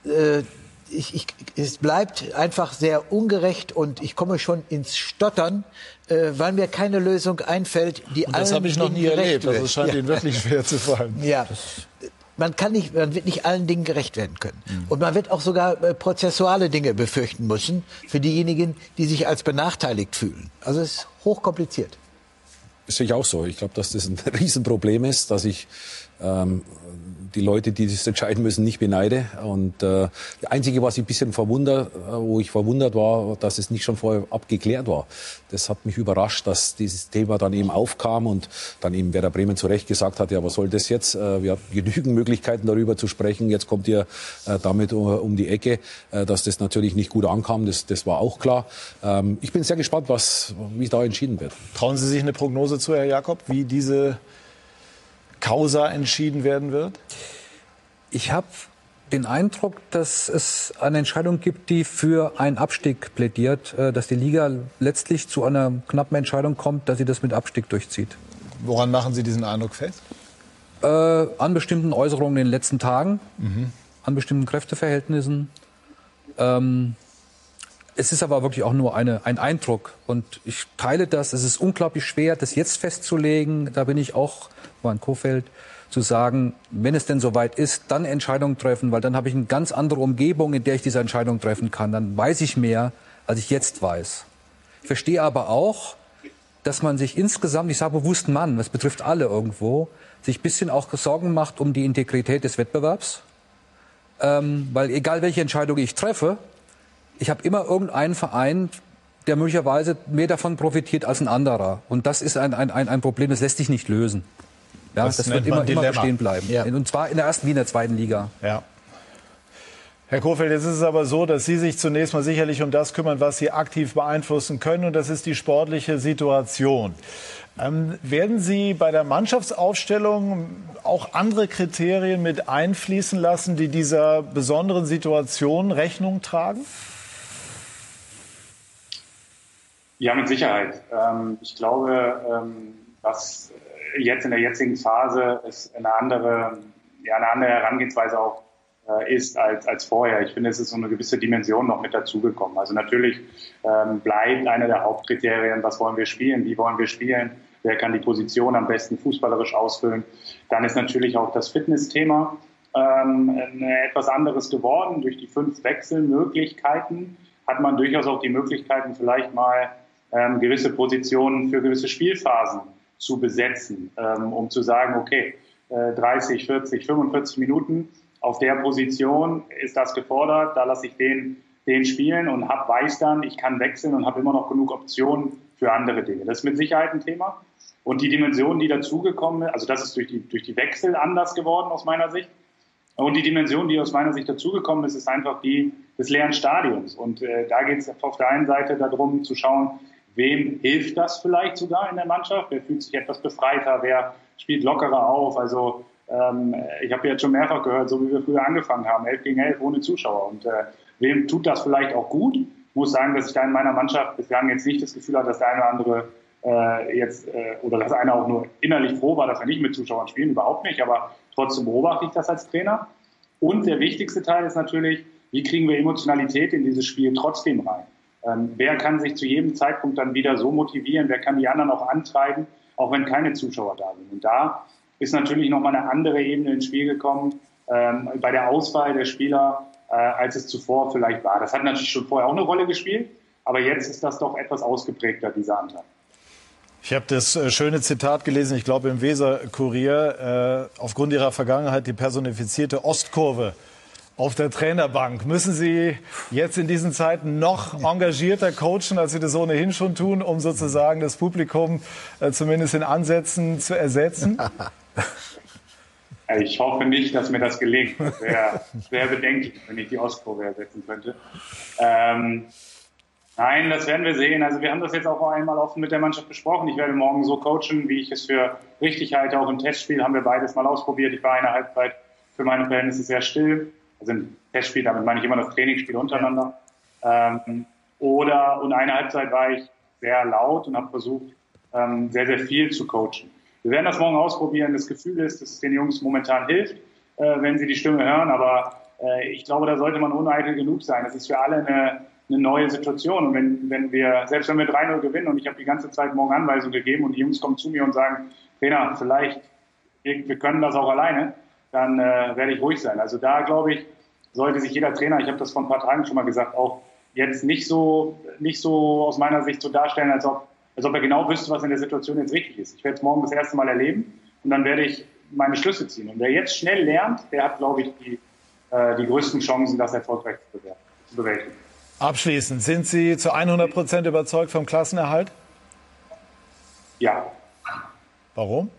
äh, ich, ich, es bleibt einfach sehr ungerecht und ich komme schon ins Stottern, äh, weil mir keine Lösung einfällt, die und Das habe ich noch nie erlebt. Also es scheint ja. Ihnen wirklich schwer zu fallen. Ja. Man kann nicht, man wird nicht allen Dingen gerecht werden können. Mhm. Und man wird auch sogar äh, prozessuale Dinge befürchten müssen für diejenigen, die sich als benachteiligt fühlen. Also es ist hochkompliziert. Das sehe ich auch so. Ich glaube, dass das ein Riesenproblem ist, dass ich ähm, die Leute, die das entscheiden müssen, nicht beneide. Und äh, das Einzige, was ich ein bisschen verwundert, äh, wo ich verwundert war, dass es nicht schon vorher abgeklärt war. Das hat mich überrascht, dass dieses Thema dann eben aufkam und dann eben Werder Bremen zu Recht gesagt hat, ja, was soll das jetzt? Äh, wir haben genügend Möglichkeiten darüber zu sprechen. Jetzt kommt ihr äh, damit um die Ecke, dass das natürlich nicht gut ankam. Das, das war auch klar. Ähm, ich bin sehr gespannt, was, wie da entschieden wird. Trauen Sie sich eine Prognose zu, Herr Jakob, wie diese Causa entschieden werden wird? Ich habe den Eindruck, dass es eine Entscheidung gibt, die für einen Abstieg plädiert, äh, dass die Liga letztlich zu einer knappen Entscheidung kommt, dass sie das mit Abstieg durchzieht. Woran machen Sie diesen Eindruck fest? Äh, an bestimmten Äußerungen in den letzten Tagen, mhm. an bestimmten Kräfteverhältnissen. Ähm, es ist aber wirklich auch nur eine, ein Eindruck. Und ich teile das. Es ist unglaublich schwer, das jetzt festzulegen. Da bin ich auch, war in Kofeld, zu sagen, wenn es denn soweit ist, dann Entscheidungen treffen, weil dann habe ich eine ganz andere Umgebung, in der ich diese Entscheidung treffen kann. Dann weiß ich mehr, als ich jetzt weiß. Ich verstehe aber auch, dass man sich insgesamt, ich sage bewusst Mann, das betrifft alle irgendwo, sich bisschen auch Sorgen macht um die Integrität des Wettbewerbs. Ähm, weil egal welche Entscheidung ich treffe, ich habe immer irgendeinen Verein, der möglicherweise mehr davon profitiert als ein anderer. Und das ist ein, ein, ein Problem, das lässt sich nicht lösen. Ja, das, das wird immer, immer bestehen bleiben. Ja. Und zwar in der ersten wie in der zweiten Liga. Ja. Herr Kohfeldt, jetzt ist es aber so, dass Sie sich zunächst mal sicherlich um das kümmern, was Sie aktiv beeinflussen können, und das ist die sportliche Situation. Ähm, werden Sie bei der Mannschaftsaufstellung auch andere Kriterien mit einfließen lassen, die dieser besonderen Situation Rechnung tragen? Ja, mit Sicherheit. Ähm, ich glaube, ähm, dass jetzt in der jetzigen Phase es eine andere, ja, eine andere Herangehensweise auch äh, ist als, als vorher. Ich finde, es ist so eine gewisse Dimension noch mit dazugekommen. Also natürlich ähm, bleibt einer der Hauptkriterien, was wollen wir spielen, wie wollen wir spielen, wer kann die Position am besten fußballerisch ausfüllen. Dann ist natürlich auch das Fitnessthema ähm, etwas anderes geworden. Durch die fünf Wechselmöglichkeiten hat man durchaus auch die Möglichkeiten, vielleicht mal ähm, gewisse Positionen für gewisse Spielphasen zu besetzen, ähm, um zu sagen, okay, äh, 30, 40, 45 Minuten auf der Position ist das gefordert, da lasse ich den, den Spielen und hab, weiß dann, ich kann wechseln und habe immer noch genug Optionen für andere Dinge. Das ist mit Sicherheit ein Thema. Und die Dimension, die dazugekommen ist, also das ist durch die, durch die Wechsel anders geworden aus meiner Sicht. Und die Dimension, die aus meiner Sicht dazugekommen ist, ist einfach die des leeren Stadions. Und äh, da geht es auf der einen Seite darum zu schauen, wem hilft das vielleicht sogar in der Mannschaft? Wer fühlt sich etwas befreiter? Wer spielt lockerer auf? Also ähm, ich habe jetzt schon mehrfach gehört, so wie wir früher angefangen haben, 11 gegen 11 ohne Zuschauer. Und äh, wem tut das vielleicht auch gut? Ich muss sagen, dass ich da in meiner Mannschaft bislang jetzt nicht das Gefühl habe, dass der eine oder andere äh, jetzt äh, oder dass einer auch nur innerlich froh war, dass er nicht mit Zuschauern spielen, überhaupt nicht. Aber trotzdem beobachte ich das als Trainer. Und der wichtigste Teil ist natürlich, wie kriegen wir Emotionalität in dieses Spiel trotzdem rein? Ähm, wer kann sich zu jedem Zeitpunkt dann wieder so motivieren? Wer kann die anderen auch antreiben, auch wenn keine Zuschauer da sind? Und da ist natürlich nochmal eine andere Ebene ins Spiel gekommen ähm, bei der Auswahl der Spieler, äh, als es zuvor vielleicht war. Das hat natürlich schon vorher auch eine Rolle gespielt, aber jetzt ist das doch etwas ausgeprägter, dieser Anteil. Ich habe das äh, schöne Zitat gelesen, ich glaube im Weser-Kurier, äh, aufgrund ihrer Vergangenheit die personifizierte Ostkurve auf der Trainerbank. Müssen Sie jetzt in diesen Zeiten noch engagierter coachen, als Sie das ohnehin schon tun, um sozusagen das Publikum äh, zumindest in Ansätzen zu ersetzen? Ich hoffe nicht, dass mir das gelingt. Das wäre wär bedenklich, wenn ich die Ostkurve ersetzen könnte. Ähm, nein, das werden wir sehen. Also wir haben das jetzt auch einmal offen mit der Mannschaft besprochen. Ich werde morgen so coachen, wie ich es für richtig halte. Auch im Testspiel haben wir beides mal ausprobiert. Ich war eine Halbzeit für meine Verhältnisse sehr still. Also im Testspiel, damit meine ich immer das Trainingsspiel untereinander. Ähm, oder und eine Halbzeit war ich sehr laut und habe versucht, ähm, sehr, sehr viel zu coachen. Wir werden das morgen ausprobieren. Das Gefühl ist, dass es den Jungs momentan hilft, äh, wenn sie die Stimme hören. Aber äh, ich glaube, da sollte man uneitel genug sein. Das ist für alle eine, eine neue Situation. Und wenn, wenn wir, selbst wenn wir 3-0 gewinnen und ich habe die ganze Zeit morgen Anweisungen gegeben und die Jungs kommen zu mir und sagen, Trainer, vielleicht, wir können das auch alleine, dann äh, werde ich ruhig sein. Also da glaube ich, sollte sich jeder Trainer, ich habe das vor ein paar Tagen schon mal gesagt, auch jetzt nicht so, nicht so aus meiner Sicht so darstellen, als ob, als ob er genau wüsste, was in der Situation jetzt richtig ist. Ich werde es morgen das erste Mal erleben und dann werde ich meine Schlüsse ziehen. Und wer jetzt schnell lernt, der hat, glaube ich, die, äh, die größten Chancen, das erfolgreich zu bewältigen. Abschließend, sind Sie zu 100 Prozent überzeugt vom Klassenerhalt? Ja. Warum?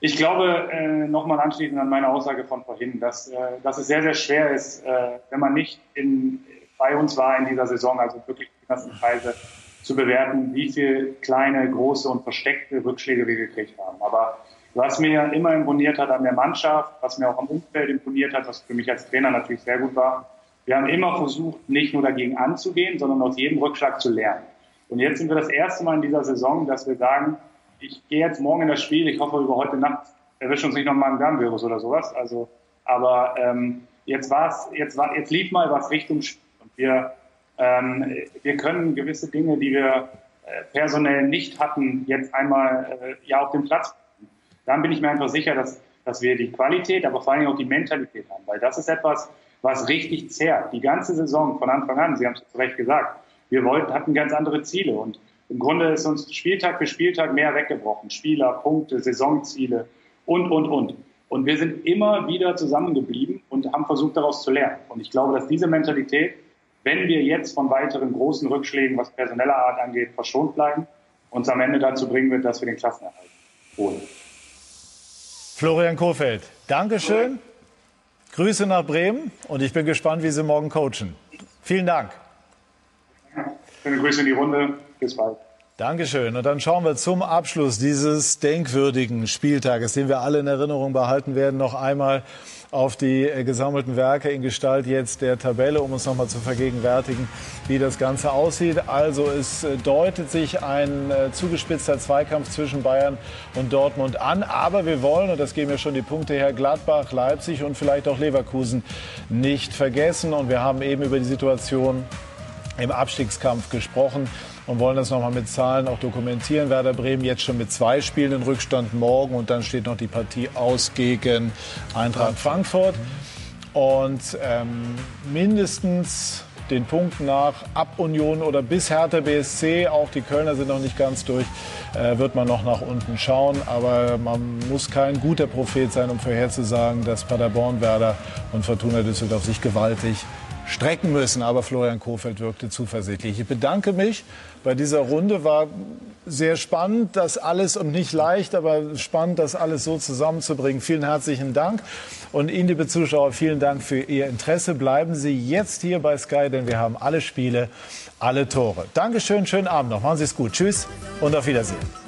Ich glaube, äh, nochmal anschließend an meine Aussage von vorhin, dass, äh, dass es sehr, sehr schwer ist, äh, wenn man nicht in, bei uns war in dieser Saison, also wirklich die ganzen Preise, zu bewerten, wie viele kleine, große und versteckte Rückschläge wir gekriegt haben. Aber was mir immer imponiert hat an der Mannschaft, was mir auch am Umfeld imponiert hat, was für mich als Trainer natürlich sehr gut war, wir haben immer versucht, nicht nur dagegen anzugehen, sondern aus jedem Rückschlag zu lernen. Und jetzt sind wir das erste Mal in dieser Saison, dass wir sagen, ich gehe jetzt morgen in das Spiel. Ich hoffe, über heute Nacht erwischt uns nicht nochmal ein Darmvirus oder sowas. Also, aber ähm, jetzt war's, jetzt war, jetzt lief mal was Richtung Spiel. Und wir, ähm, wir können gewisse Dinge, die wir äh, personell nicht hatten, jetzt einmal äh, ja auf dem Platz. Dann bin ich mir einfach sicher, dass, dass wir die Qualität, aber vor allem auch die Mentalität haben, weil das ist etwas, was richtig zehrt. Die ganze Saison von Anfang an, Sie haben es zu Recht gesagt, wir wollten, hatten ganz andere Ziele und im Grunde ist uns Spieltag für Spieltag mehr weggebrochen. Spieler, Punkte, Saisonziele und, und, und. Und wir sind immer wieder zusammengeblieben und haben versucht, daraus zu lernen. Und ich glaube, dass diese Mentalität, wenn wir jetzt von weiteren großen Rückschlägen, was personeller Art angeht, verschont bleiben, uns am Ende dazu bringen wird, dass wir den Klassenerhalt holen. Florian Kohfeldt, Dankeschön. Grüße nach Bremen und ich bin gespannt, wie Sie morgen coachen. Vielen Dank. Schöne Grüße in die Runde. Bis bald. Dankeschön. Und dann schauen wir zum Abschluss dieses denkwürdigen Spieltages, den wir alle in Erinnerung behalten werden, noch einmal auf die äh, gesammelten Werke in Gestalt jetzt der Tabelle, um uns noch mal zu vergegenwärtigen, wie das Ganze aussieht. Also es äh, deutet sich ein äh, zugespitzter Zweikampf zwischen Bayern und Dortmund an. Aber wir wollen, und das geben ja schon die Punkte her, Gladbach, Leipzig und vielleicht auch Leverkusen nicht vergessen. Und wir haben eben über die Situation im Abstiegskampf gesprochen und wollen das nochmal mit Zahlen auch dokumentieren. Werder Bremen jetzt schon mit zwei Spielen in Rückstand morgen und dann steht noch die Partie aus gegen Eintracht Frankfurt. Und ähm, mindestens den Punkten nach, ab Union oder bis Hertha BSC, auch die Kölner sind noch nicht ganz durch, äh, wird man noch nach unten schauen. Aber man muss kein guter Prophet sein, um vorherzusagen, dass Paderborn, Werder und Fortuna Düsseldorf sich gewaltig strecken müssen. Aber Florian Kofeld wirkte zuversichtlich. Ich bedanke mich bei dieser Runde. War sehr spannend, das alles und nicht leicht, aber spannend, das alles so zusammenzubringen. Vielen herzlichen Dank. Und Ihnen, liebe Zuschauer, vielen Dank für Ihr Interesse. Bleiben Sie jetzt hier bei Sky, denn wir haben alle Spiele, alle Tore. Dankeschön, schönen Abend noch. Machen Sie es gut. Tschüss und auf Wiedersehen.